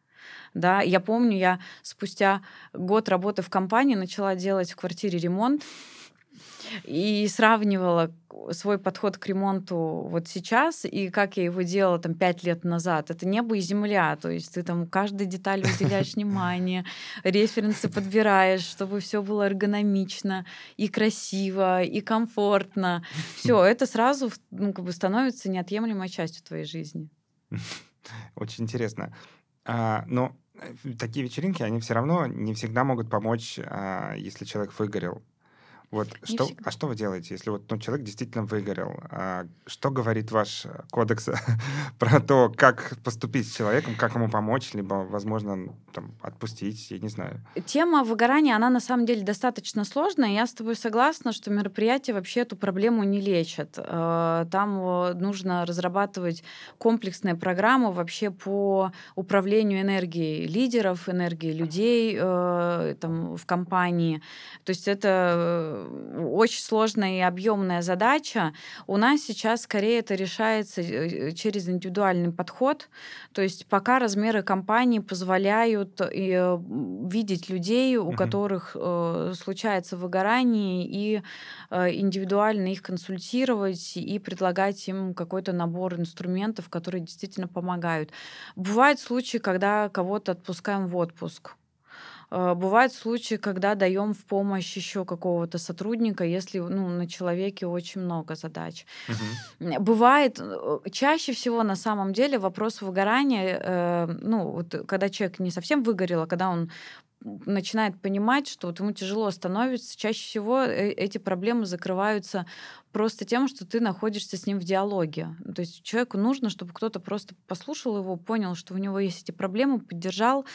Да, я помню, я спустя год работы в компании начала делать в квартире ремонт и сравнивала свой подход к ремонту вот сейчас и как я его делала там пять лет назад. Это небо и земля, то есть ты там каждой детали уделяешь внимание, референсы подбираешь, чтобы все было эргономично и красиво, и комфортно. Все, это сразу ну, как бы становится неотъемлемой частью твоей жизни. Очень интересно. А, но э, такие вечеринки, они все равно не всегда могут помочь, а, если человек выгорел. Вот что, а что вы делаете, если вот ну, человек действительно выгорел? А, что говорит ваш э, кодекс про то, как поступить с человеком, как ему помочь, либо, возможно, там, отпустить, я не знаю. Тема выгорания, она на самом деле достаточно сложная. Я с тобой согласна, что мероприятия вообще эту проблему не лечат. Э, там э, нужно разрабатывать комплексные программы вообще по управлению энергией лидеров, энергией людей там, в компании. То есть это очень сложная и объемная задача. У нас сейчас скорее это решается э, через индивидуальный подход. То есть пока размеры компании позволяют э, видеть людей, у угу. которых э, случается выгорание, и э, индивидуально их консультировать и предлагать им какой-то набор инструментов, которые действительно помогают. Бывают случаи, когда кого-то отпускаем в отпуск. Э, бывают случаи, когда даем в помощь еще какого-то сотрудника, если ну, на человеке очень много задач. Угу. Бывает, э, чаще всего на самом деле вопрос выгорания, э, ну, вот, когда человек не совсем выгорел, а когда он начинает понимать, что вот ему тяжело становится, чаще всего э, эти проблемы закрываются просто тем, что ты находишься с ним в диалоге. То есть человеку нужно, чтобы кто-то просто послушал его, понял, что у него есть эти проблемы, поддержал,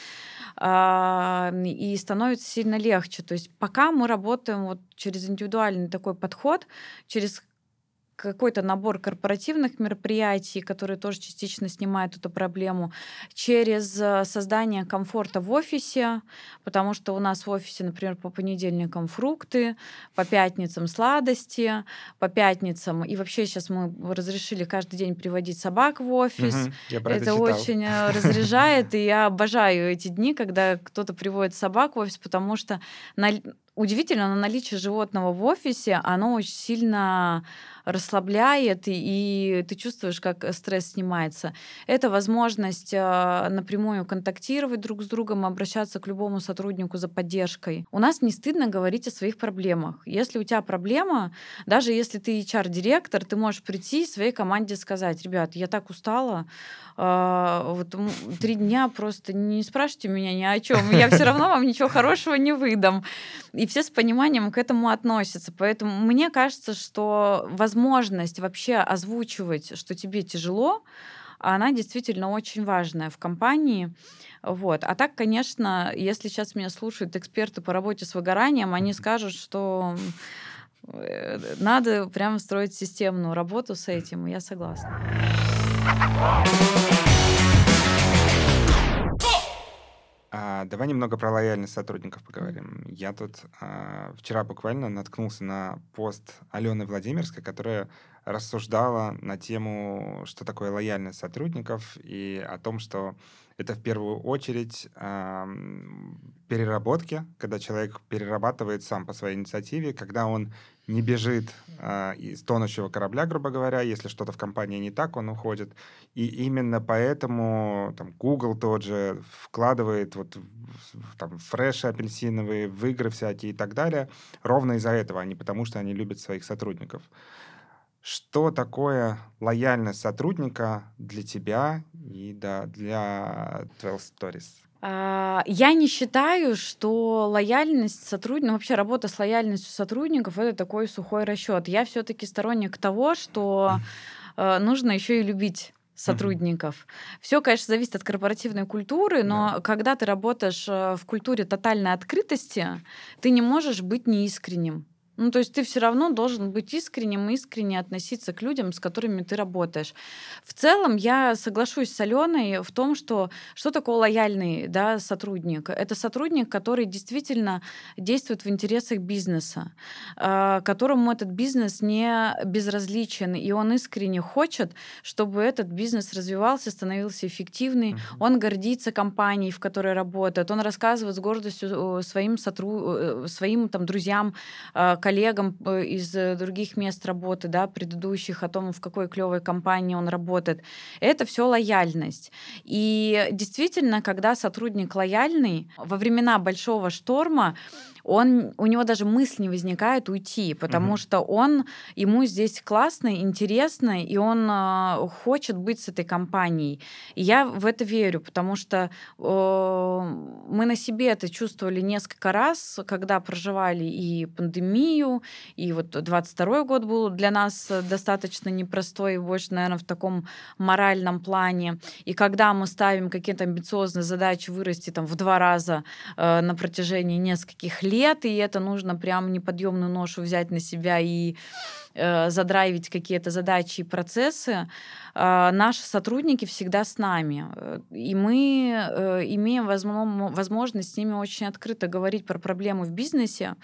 э, и становится сильно легче. То есть пока мы работаем вот через индивидуальный такой подход, через какой-то набор корпоративных мероприятий, которые тоже частично снимают эту проблему, через э, создание комфорта в офисе, потому что у нас в офисе, например, по понедельникам фрукты, по пятницам сладости, по пятницам, и вообще сейчас мы разрешили каждый день приводить собак в офис. Угу, это, это очень э, разряжает, и я обожаю эти дни, когда кто-то приводит собак в офис, потому что на... удивительно, но наличие животного в офисе, оно очень сильно расслабляет, и, и ты чувствуешь, как стресс снимается. Это возможность э, напрямую контактировать друг с другом, обращаться к любому сотруднику за поддержкой. У нас не стыдно говорить о своих проблемах. Если у тебя проблема, даже если ты HR-директор, ты можешь прийти своей команде сказать, ребят, я так устала, э, вот три дня просто не спрашивайте меня ни о чем, я все равно вам ничего хорошего не выдам. И все с пониманием к этому относятся. Поэтому мне кажется, что возможно возможность вообще озвучивать, что тебе тяжело, она действительно очень важная в компании. Вот. А так, конечно, если сейчас меня слушают эксперты по работе с выгоранием, они скажут, что э, надо прямо строить системную работу с этим, я согласна. А, давай немного про лояльность сотрудников поговорим. Я тут а, вчера буквально наткнулся на пост Алены Владимирской, которая рассуждала на тему, что такое лояльность сотрудников и о том, что это в первую очередь э, переработки, когда человек перерабатывает сам по своей инициативе, когда он не бежит э, из тонущего корабля, грубо говоря, если что-то в компании не так, он уходит. И именно поэтому там, Google тот же вкладывает вот там, фреши апельсиновые в игры всякие и так далее, ровно из-за этого, а не потому, что они любят своих сотрудников. Что такое лояльность сотрудника для тебя и да, для 12 Stories? А, я не считаю, что лояльность сотрудников, ну, вообще работа с лояльностью сотрудников это такой сухой расчет. Я все-таки сторонник того, что э, нужно еще и любить сотрудников. Mm-hmm. Все, конечно, зависит от корпоративной культуры, но yeah. когда ты работаешь э, в культуре тотальной открытости, ты не можешь быть неискренним. Ну, то есть ты все равно должен быть искренним и искренне относиться к людям, с которыми ты работаешь. В целом я соглашусь с Аленой в том, что что такое лояльный да, сотрудник? Это сотрудник, который действительно действует в интересах бизнеса, а, которому этот бизнес не безразличен, и он искренне хочет, чтобы этот бизнес развивался, становился эффективный. Uh-huh. Он гордится компанией, в которой работает, он рассказывает с гордостью своим, сотру... своим там, друзьям, а, коллегам э, из э, других мест работы, да, предыдущих, о том, в какой клевой компании он работает. Это все лояльность. И действительно, когда сотрудник лояльный, во времена большого шторма он, у него даже мысль не возникает уйти, потому угу. что он, ему здесь классно, интересно, и он э, хочет быть с этой компанией. И я в это верю, потому что э, мы на себе это чувствовали несколько раз, когда проживали и пандемию, и вот 22 год был для нас достаточно непростой, больше, наверное, в таком моральном плане. И когда мы ставим какие-то амбициозные задачи вырасти там в два раза э, на протяжении нескольких лет, лет, и это нужно прям неподъемную ношу взять на себя и э, задрайвить какие-то задачи и процессы, э, наши сотрудники всегда с нами. И мы э, имеем возможность с ними очень открыто говорить про проблемы в бизнесе.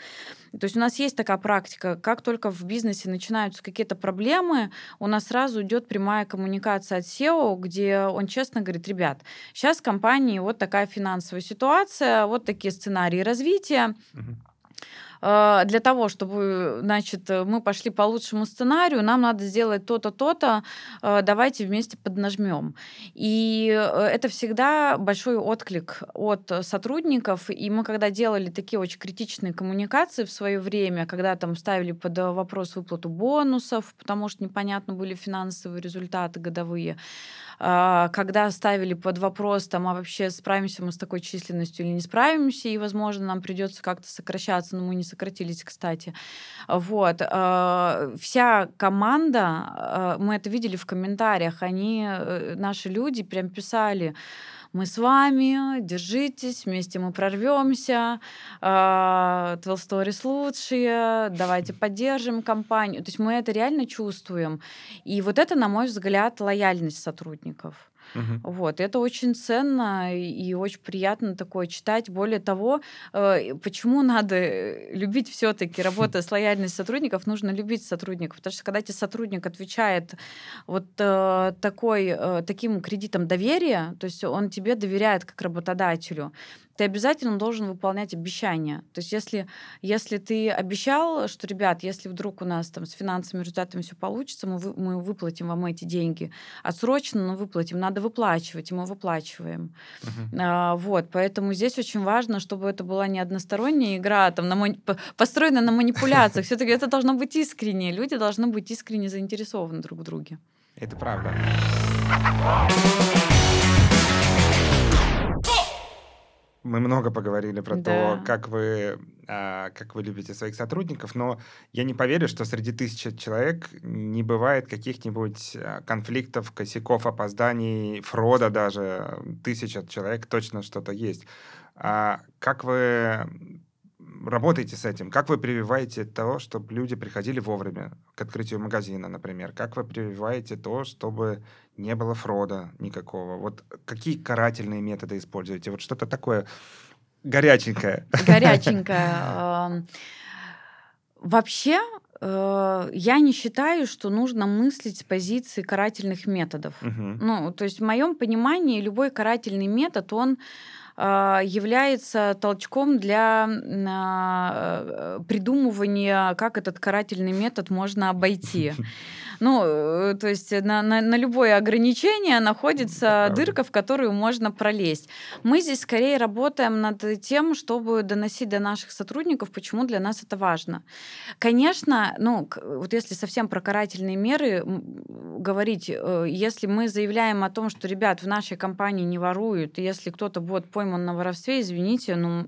То есть у нас есть такая практика, как только в бизнесе начинаются какие-то проблемы, у нас сразу идет прямая коммуникация от SEO, где он честно говорит, ребят, сейчас в компании вот такая финансовая ситуация, вот такие сценарии развития. Угу Э, для того, чтобы, значит, мы пошли по лучшему сценарию, нам надо сделать то-то, то-то, э, давайте вместе поднажмем. И э, это всегда большой отклик от сотрудников. И мы, когда делали такие очень критичные коммуникации в свое время, когда там ставили под вопрос выплату бонусов, потому что непонятно были финансовые результаты годовые, а, когда ставили под вопрос, там, а вообще справимся мы с такой численностью или не справимся, и, возможно, нам придется как-то сокращаться, но мы не сократились, кстати. Вот. А, вся команда, а, мы это видели в комментариях, они, э, наши люди прям писали, мы с вами, держитесь, вместе мы прорвемся, uh, 12 Stories лучшие, давайте поддержим компанию. То есть мы это реально чувствуем. И вот это, на мой взгляд, лояльность сотрудников. Угу. Вот, это очень ценно и очень приятно такое читать. Более того, э, почему надо э, любить все-таки работа с лояльностью сотрудников, нужно любить сотрудников, потому что когда тебе сотрудник отвечает вот э, такой, таким кредитом доверия, то есть он тебе доверяет как работодателю, ты обязательно должен выполнять обещания. То есть если, если ты обещал, что, ребят, если вдруг у нас там с финансовыми результатами все получится, мы, вы, мы выплатим вам эти деньги. Отсрочно, но выплатим. Надо выплачивать, и мы выплачиваем. Uh-huh. А, вот, поэтому здесь очень важно, чтобы это была не односторонняя игра, там, на мани... построена на манипуляциях. Все-таки это должно быть искренне. Люди должны быть искренне заинтересованы друг в друге. Это правда. Мы много поговорили про да. то, как вы, а, как вы любите своих сотрудников, но я не поверю, что среди тысячи человек не бывает каких-нибудь а, конфликтов, косяков, опозданий, фрода даже. Тысяча человек точно что-то есть. А как вы работаете с этим? Как вы прививаете то, чтобы люди приходили вовремя к открытию магазина, например? Как вы прививаете то, чтобы не было фрода никакого? Вот какие карательные методы используете? Вот что-то такое горяченькое. Горяченькое. Вообще, э, я не считаю, что нужно мыслить с позиции карательных методов. Угу. Ну, то есть в моем понимании любой карательный метод, он является толчком для а, придумывания, как этот карательный метод можно обойти. Ну, э, то есть на, на, на любое ограничение находится дырка, в которую можно пролезть. Мы здесь скорее работаем над тем, чтобы доносить до наших сотрудников, почему для нас это важно. Конечно, ну, вот если совсем про карательные меры говорить, э, если мы заявляем о том, что, ребят, в нашей компании не воруют, если кто-то будет пойман на воровстве, извините, ну,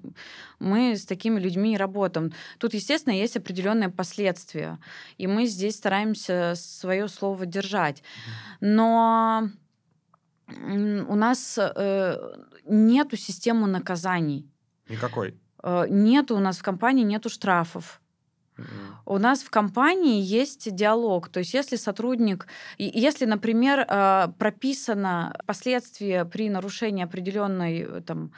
мы с такими людьми работаем. Тут, естественно, есть определенные последствия, и мы здесь стараемся свое слово держать. Но у нас э, нету системы наказаний. Никакой. Э, нету у нас в компании нету штрафов. У нас в компании есть диалог. То есть если сотрудник, если, например, э, прописано последствия при нарушении определенной э, там,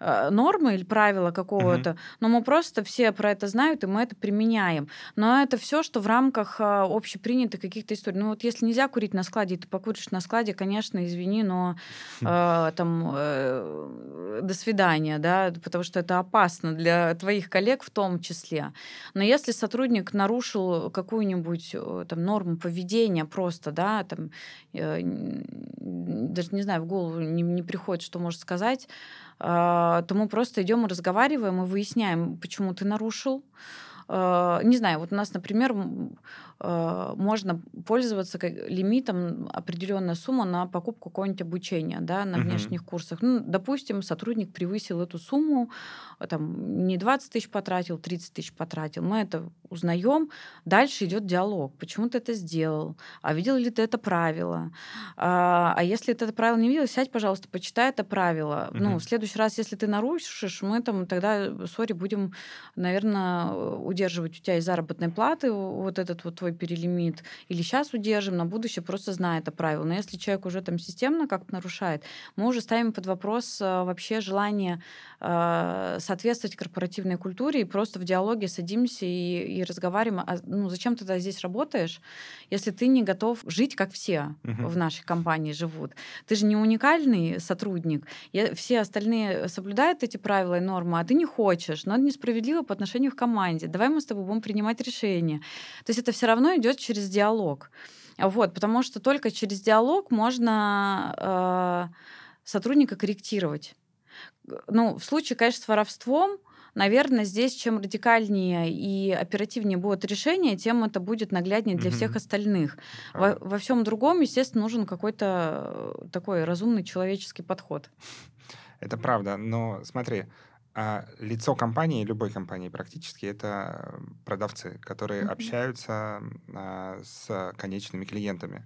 нормы или правила какого-то, угу. но мы просто все про это знают, и мы это применяем. Но это все, что в рамках а, общепринятых каких-то историй. Ну вот если нельзя курить на складе, ты покуришь на складе, конечно, извини, но э, там э, до свидания, да, потому что это опасно для твоих коллег в том числе. Но если сотрудник нарушил какую-нибудь э, там норму поведения просто, да, там э, даже не знаю, в голову не, не приходит, что может сказать, то мы просто идем и разговариваем и выясняем, почему ты нарушил. А, не знаю, вот у нас, например, можно пользоваться лимитом определенная сумма на покупку какого-нибудь обучения да, на внешних угу. курсах. Ну, допустим, сотрудник превысил эту сумму, там, не 20 тысяч потратил, 30 тысяч потратил. Мы это узнаем. Дальше идет диалог. Почему ты это сделал? А видел ли ты это правило? А, а если ты это правило не видел, сядь, пожалуйста, почитай это правило. Угу. Ну, в следующий раз, если ты нарушишь, мы там тогда, сори, будем, наверное, удерживать у тебя из заработной платы вот этот вот твой свой перелимит, или сейчас удержим, на будущее просто зная это правило. Но если человек уже там системно как-то нарушает, мы уже ставим под вопрос э, вообще желание э, соответствовать корпоративной культуре и просто в диалоге садимся и, и разговариваем. А, ну, зачем ты тогда здесь работаешь, если ты не готов жить, как все в нашей компании живут? Ты же не уникальный сотрудник. Я, все остальные соблюдают эти правила и нормы, а ты не хочешь. Но это несправедливо по отношению к команде. Давай мы с тобой будем принимать решения. То есть это все равно равно идет через диалог. Вот, потому что только через диалог можно э, сотрудника корректировать. Ну, в случае, конечно, с воровством, наверное, здесь чем радикальнее и оперативнее будет решение, тем это будет нагляднее для mm-hmm. всех остальных. Во, во всем другом, естественно, нужен какой-то э, такой разумный человеческий подход. Это правда, но смотри, а лицо компании, любой компании практически, это продавцы, которые mm-hmm. общаются а, с конечными клиентами.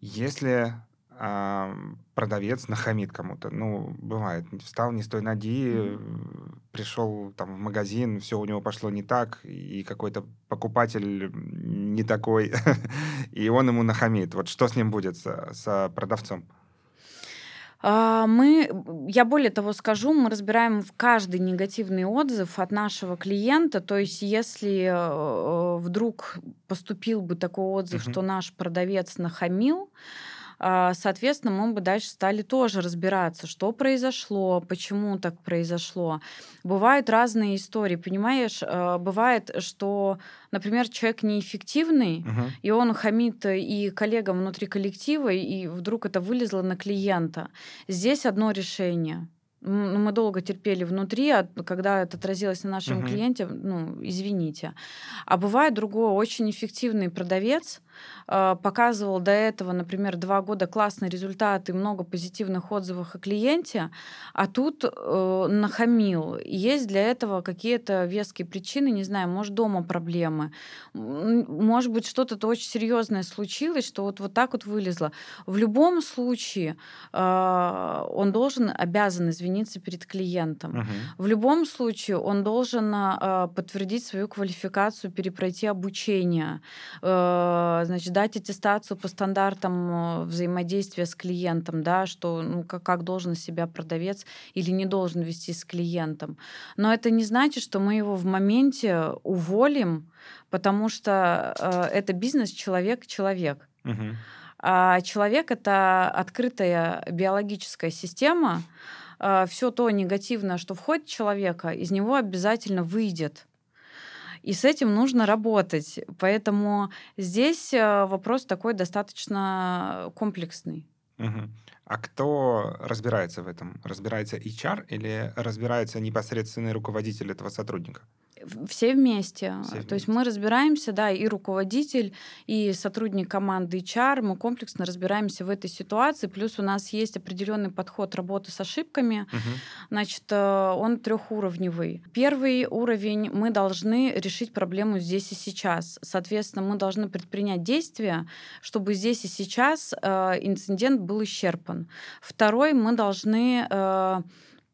Если а, продавец нахамит кому-то, ну, бывает, встал не с той ноги, mm-hmm. пришел там в магазин, все у него пошло не так, и какой-то покупатель не такой, и он ему нахамит. Вот что с ним будет, с, с продавцом? А, мы, я более того скажу, мы разбираем в каждый негативный отзыв от нашего клиента. То есть, если э, вдруг поступил бы такой отзыв, угу. что наш продавец нахамил, соответственно, мы бы дальше стали тоже разбираться, что произошло, почему так произошло. Бывают разные истории, понимаешь? А, бывает, что, например, человек неэффективный, угу. и он хамит и коллегам внутри коллектива, и вдруг это вылезло на клиента. Здесь одно решение ну, мы долго терпели внутри, а когда это отразилось на нашем угу. клиенте, ну, извините. А бывает другой очень эффективный продавец, а, показывал до этого, например, два года классные результаты, много позитивных отзывов о клиенте, а тут э, нахамил. Есть для этого какие-то веские причины, не знаю, может, дома проблемы, может быть, что-то очень серьезное случилось, что вот, вот так вот вылезло. В любом случае э, он должен, обязан извиниться перед клиентом. Угу. В любом случае он должен э, подтвердить свою квалификацию, перепройти обучение, э, значит, дать аттестацию по стандартам э, взаимодействия с клиентом, да, что ну, как, как должен себя продавец или не должен вести с клиентом. Но это не значит, что мы его в моменте уволим, потому что э, это бизнес человек-человек. Угу. А человек это открытая биологическая система. Э, все то негативное, что входит в человека, из него обязательно выйдет. И с этим нужно работать. Поэтому здесь э, вопрос такой достаточно комплексный. Угу. А кто разбирается в этом? Разбирается HR или разбирается непосредственный руководитель этого сотрудника? Все вместе. Все То есть вместе. мы разбираемся, да, и руководитель, и сотрудник команды HR, мы комплексно разбираемся в этой ситуации. Плюс у нас есть определенный подход работы с ошибками. Мгм. Значит, э, он трехуровневый. Первый уровень мы должны решить проблему здесь и сейчас. Соответственно, мы должны предпринять действия, чтобы здесь и сейчас э, инцидент был исчерпан. Второй мы должны э,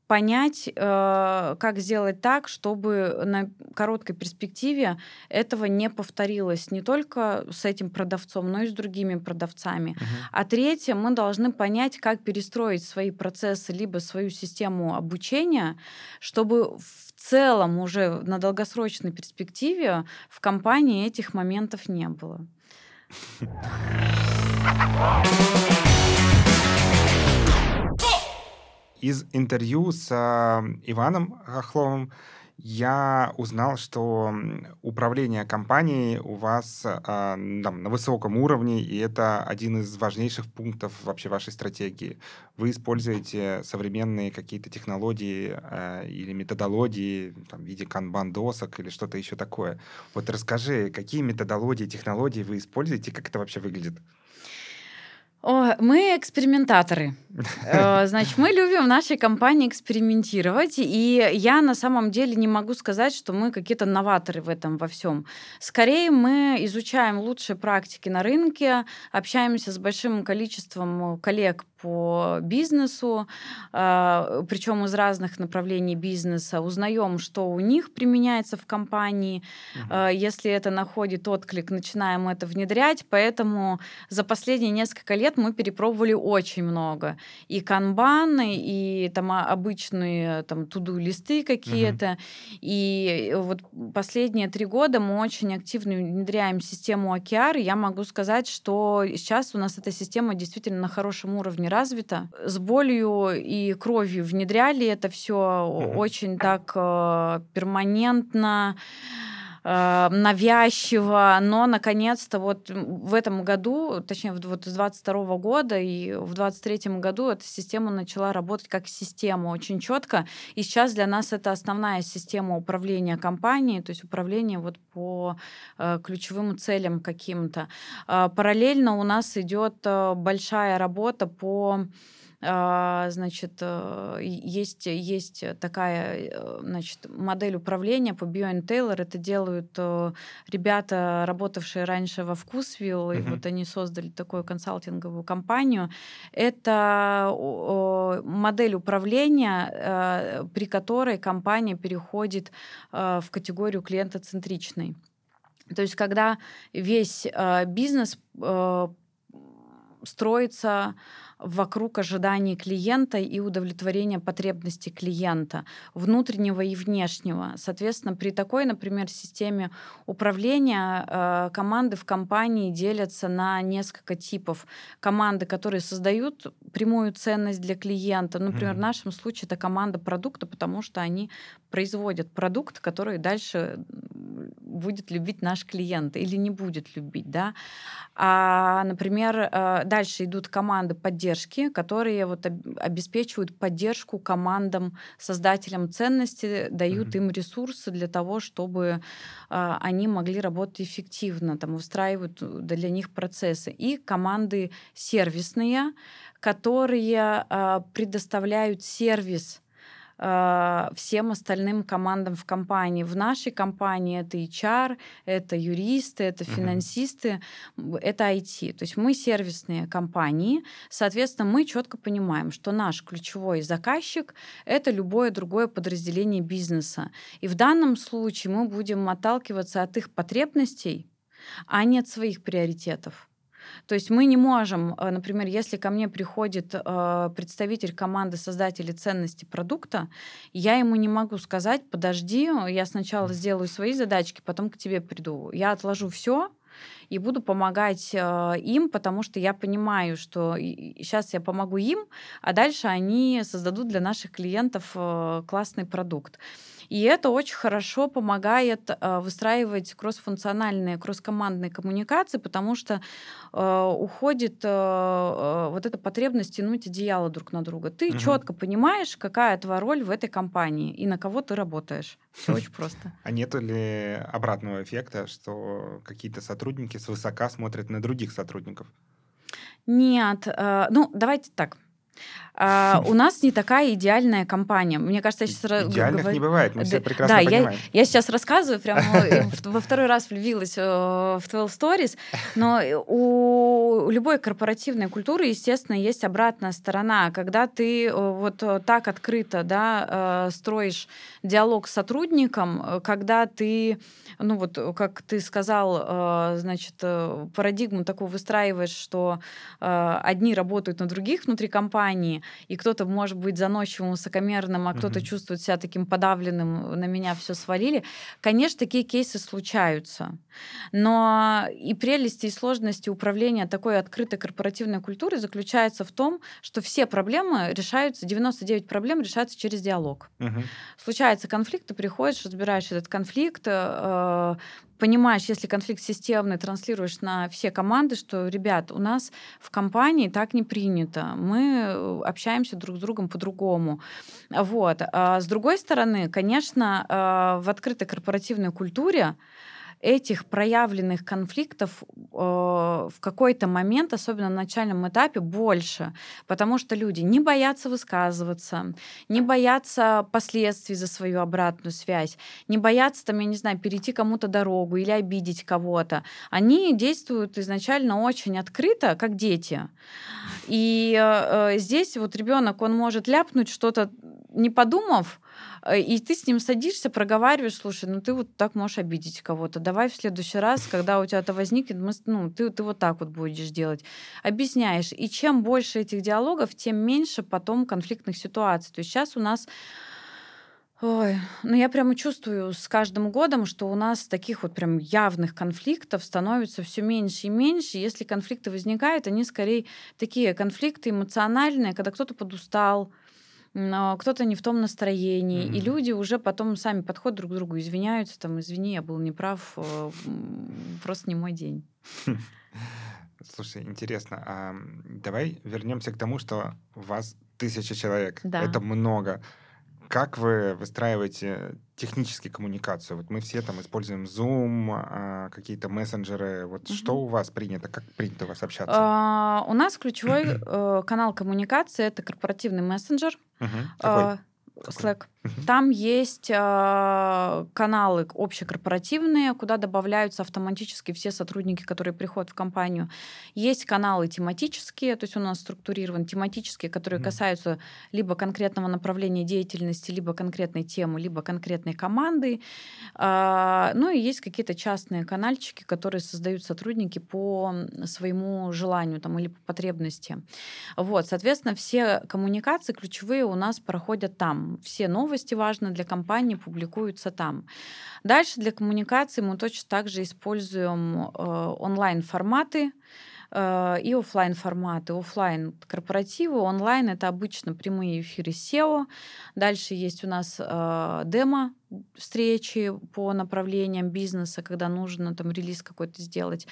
понять, э, как сделать так, чтобы на короткой перспективе этого не повторилось не только с этим продавцом, но и с другими продавцами. Мгм. А третье, мы должны понять, как перестроить свои процессы, либо свою систему обучения, чтобы в целом уже на долгосрочной перспективе в компании этих моментов не было. Из интервью с а, Иваном Хохловым я узнал, что управление компанией у вас а, там, на высоком уровне, и это один из важнейших пунктов вообще вашей стратегии. Вы используете современные какие-то технологии а, или методологии там, в виде канбан-досок или что-то еще такое. Вот расскажи, какие методологии, технологии вы используете, как это вообще выглядит? О, мы экспериментаторы. Э, Значит, мы любим в нашей компании экспериментировать, и я на самом деле не могу сказать, что мы какие-то новаторы в этом во всем. Скорее, мы изучаем лучшие практики на рынке, общаемся с большим количеством коллег по бизнесу, причем из разных направлений бизнеса, узнаем, что у них применяется в компании. Э, Если это находит отклик, начинаем это внедрять. Поэтому за последние несколько лет мы перепробовали очень много. И канбаны, и там а, обычные там туду листы какие-то. И вот последние три года мы очень активно внедряем систему OKR. Я могу сказать, что сейчас у нас эта система действительно на хорошем уровне развита. С болью и кровью внедряли это все Мгм. очень так э, перманентно э, навязчиво, но наконец-то вот в этом году, точнее вот с 22 года и в 23 году эта система начала работать как система очень четко, и сейчас для нас это основная система управления компанией, то есть управление вот по э, ключевым целям каким-то. Э, параллельно у нас идет э, большая работа по значит, э, есть, есть такая э, значит, модель управления по Bio Taylor. Это делают э, ребята, работавшие раньше во Вкусвилл, и вот они создали такую консалтинговую компанию. Это модель управления, при которой компания переходит в категорию клиентоцентричной. То есть, когда весь бизнес строится вокруг ожиданий клиента и удовлетворения потребностей клиента, внутреннего и внешнего. Соответственно, при такой, например, системе управления э, команды в компании делятся на несколько типов. Команды, которые создают прямую ценность для клиента. Например, Мгм. в нашем случае это команда продукта, потому что они производят продукт, который дальше будет любить наш клиент или не будет любить, да. А, например, э, дальше идут команды поддержки, которые вот об- обеспечивают поддержку командам, создателям ценности, дают Мгм. им ресурсы для того, чтобы а, они могли работать эффективно, там устраивают э, для них процессы. И команды сервисные, которые а, предоставляют сервис а, всем остальным командам в компании. В нашей компании это HR, это юристы, это финансисты, м, это IT. То есть мы сервисные компании. Соответственно, мы четко понимаем, что наш ключевой заказчик это любое другое подразделение бизнеса. И в данном случае мы будем отталкиваться от их потребностей, а не от своих приоритетов. То есть мы не можем, э, например, если ко мне приходит э, представитель команды создателей ценности продукта, я ему не могу сказать, подожди, я сначала сделаю свои задачки, потом к тебе приду. Я отложу все, и буду помогать э, им, потому что я понимаю, что сейчас я помогу им, а дальше они создадут для наших клиентов э, классный продукт. И это очень хорошо помогает э, выстраивать кроссфункциональные, кросскомандные коммуникации, потому что э, уходит э, вот эта потребность тянуть одеяло друг на друга. Ты угу. четко понимаешь, какая твоя роль в этой компании и на кого ты работаешь. Все очень просто. А нету ли обратного эффекта, что какие-то сотрудники свысока смотрят на других сотрудников? Нет. Ну, давайте так. А, у нас не такая идеальная компания. Мне кажется, я сейчас... Идеальных говорю... не бывает, мы все прекрасно да, понимаем. Я, я сейчас рассказываю, прямо во второй раз влюбилась э, в 12 Stories, но у любой корпоративной культуры, естественно, есть обратная сторона. Когда ты э, вот так открыто да, строишь диалог с сотрудником, когда ты, ну вот, как ты сказал, значит, парадигму такую выстраиваешь, что одни работают на других внутри компании, компании, и кто-то может быть заносчивым, высокомерным, а кто-то mm-hmm. чувствует себя таким подавленным, на меня все свалили. Конечно, такие кейсы случаются. Но и прелести, и сложности управления такой открытой корпоративной культурой заключается в том, что все проблемы решаются, 99 проблем решаются через диалог. Угу. Случается конфликт, ты приходишь, разбираешь этот конфликт, э, понимаешь, если конфликт системный, транслируешь на все команды, что, ребят, у нас в компании так не принято, мы э, общаемся друг с другом по-другому. Вот. А с другой стороны, конечно, э, в открытой корпоративной культуре этих проявленных конфликтов э, в какой-то момент, особенно на начальном этапе, больше, потому что люди не боятся высказываться, не боятся последствий за свою обратную связь, не боятся, там, я не знаю, перейти кому-то дорогу или обидеть кого-то. Они действуют изначально очень открыто, как дети. И э, здесь вот ребенок, он может ляпнуть что-то, не подумав, Э, и ты с ним садишься, проговариваешь, слушай, ну ты вот так можешь обидеть кого-то. Давай в следующий раз, когда у тебя это возникнет, мы, ну, ты, ты вот так вот будешь делать. Объясняешь. И чем больше этих диалогов, тем меньше потом конфликтных ситуаций. То есть сейчас у нас Ой, ну я прямо чувствую с каждым годом, что у нас таких вот прям явных конфликтов становится все меньше и меньше. Если конфликты возникают, они скорее такие конфликты эмоциональные, когда кто-то подустал, но кто-то не в том настроении, mm-hmm. и люди уже потом сами подходят друг к другу, извиняются, там, извини, я был неправ, э, просто не мой день. Слушай, интересно, а давай вернемся к тому, что у вас тысяча человек. Да. Это много. Как вы выстраиваете технически коммуникацию? Вот мы все там используем Zoom, а, какие-то мессенджеры. Вот угу. что у вас принято? Как принято у вас общаться? А, у нас ключевой э, канал коммуникации это корпоративный мессенджер. Угу. Какой? Slack. Там есть э, каналы общекорпоративные, куда добавляются автоматически все сотрудники, которые приходят в компанию. Есть каналы тематические, то есть у нас структурирован тематические, которые mm касаются либо конкретного направления деятельности, либо конкретной темы, либо конкретной команды. Э, ну и есть какие-то частные канальчики, которые создают сотрудники по своему желанию там, или по потребности. Вот, соответственно, все коммуникации ключевые у нас проходят там. Все новости новости важны для компании публикуются там. Дальше для коммуникации мы точно так же используем э, онлайн-форматы и офлайн форматы. Офлайн корпоративы, онлайн это обычно прямые эфиры SEO. Дальше есть у нас э, демо встречи по направлениям бизнеса, когда нужно там релиз какой-то сделать.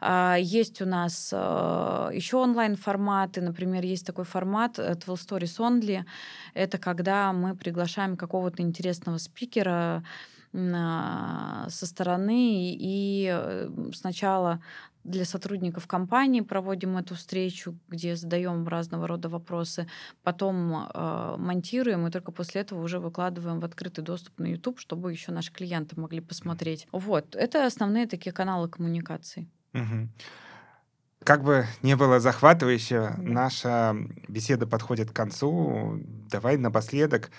А, есть у нас э, еще онлайн-форматы, например, есть такой формат 12 э, Stories Only. Это когда мы приглашаем какого-то интересного спикера, со стороны и э, сначала для сотрудников компании проводим эту встречу, где задаем разного рода вопросы, потом э, монтируем и только после этого уже выкладываем в открытый доступ на YouTube, чтобы еще наши клиенты могли посмотреть. Вот, это основные такие каналы коммуникации. Угу. Как бы не было захватывающе, наша беседа подходит к концу. Давай напоследок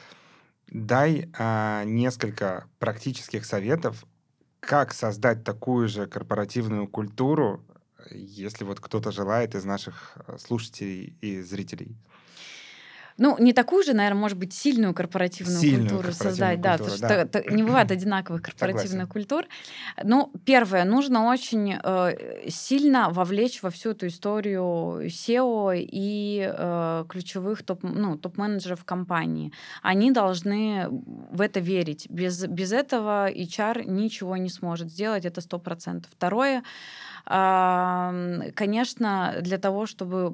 дай а, несколько практических советов как создать такую же корпоративную культуру, если вот кто-то желает из наших э, слушателей и зрителей? Ну, не такую же, наверное, может быть, сильную корпоративную сильную культуру корпоративную создать. Культуру, да, потому что да. не бывает одинаковых корпоративных культур. Ну, первое, нужно очень э, сильно вовлечь во всю эту историю SEO и э, ключевых топ, ну, топ-менеджеров компании. Они должны в это верить. Без, без этого HR ничего не сможет сделать, это сто процентов. Второе, Конечно, для того, чтобы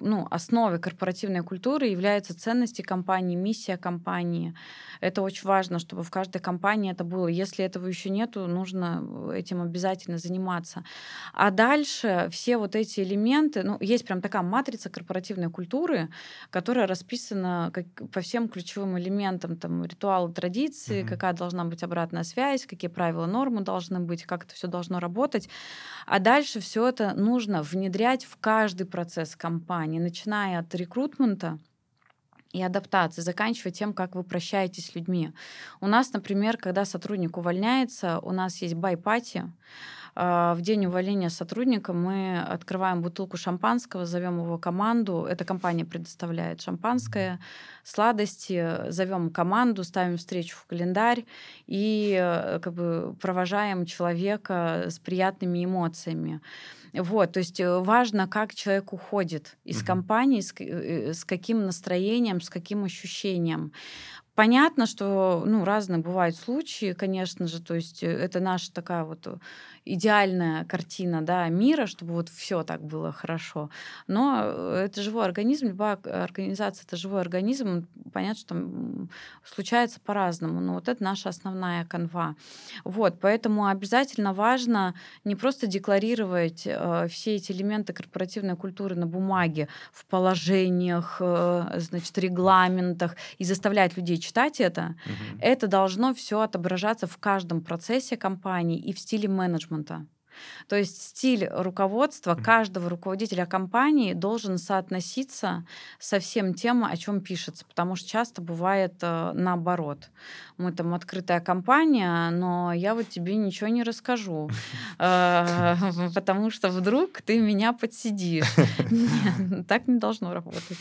ну, основой корпоративной культуры являются ценности компании, миссия компании. Это очень важно, чтобы в каждой компании это было. Если этого еще нету, нужно этим обязательно заниматься. А дальше все вот эти элементы, ну, есть прям такая матрица корпоративной культуры, которая расписана как, по всем ключевым элементам, там, ритуалы, традиции, mm-hmm. какая должна быть обратная связь, какие правила, нормы должны быть, как это все должно работать. А дальше все это нужно внедрять в каждый процесс компании, начиная от рекрутмента, и адаптации, заканчивая тем, как вы прощаетесь с людьми. У нас, например, когда сотрудник увольняется, у нас есть байпати, а, в день увольнения сотрудника мы открываем бутылку шампанского, зовем его команду. Эта компания предоставляет шампанское, сладости, зовем команду, ставим встречу в календарь и э, как бы провожаем человека с приятными эмоциями. Вот, то есть э, важно, как человек уходит из mm-hmm. компании, с, э, с каким настроением, с каким ощущением. Понятно, что ну, разные бывают случаи, конечно же, то есть это наша такая вот идеальная картина да, мира, чтобы вот все так было хорошо. Но э, это живой организм, любая организация это живой организм, понятно, что там случается по-разному, но вот это наша основная канва. Вот, поэтому обязательно важно не просто декларировать э, все эти элементы корпоративной культуры на бумаге, в положениях, э, значит, регламентах и заставлять людей читать это. Угу. Это должно все отображаться в каждом процессе компании и в стиле менеджмента менеджмента. То есть стиль руководства каждого руководителя компании должен соотноситься со всем тем, о чем пишется, потому что часто бывает э, наоборот. Мы там открытая компания, но я вот тебе ничего не расскажу, э, потому что вдруг ты меня подсидишь. так не должно работать.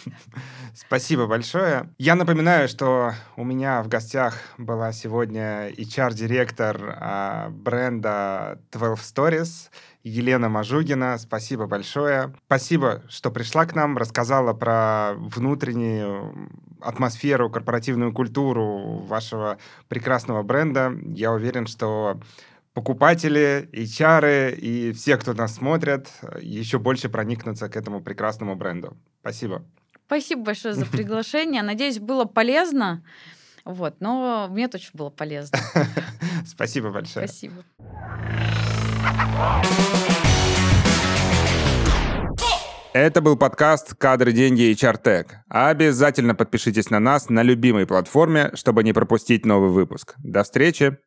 Спасибо большое. Я напоминаю, что у меня в гостях была сегодня HR-директор а, бренда 12 Stories, Сервис, Елена Мажугина. Спасибо большое. Спасибо, что пришла к нам, рассказала про внутреннюю атмосферу, корпоративную культуру вашего прекрасного бренда. Я уверен, что покупатели, HR и все, кто нас смотрят, еще больше проникнутся к этому прекрасному бренду. Спасибо. Спасибо большое за приглашение. Надеюсь, было полезно. Вот, но мне точно было полезно. Спасибо большое. Спасибо. Это был подкаст «Кадры, деньги и чартек». Обязательно подпишитесь на нас на любимой платформе, чтобы не пропустить новый выпуск. До встречи!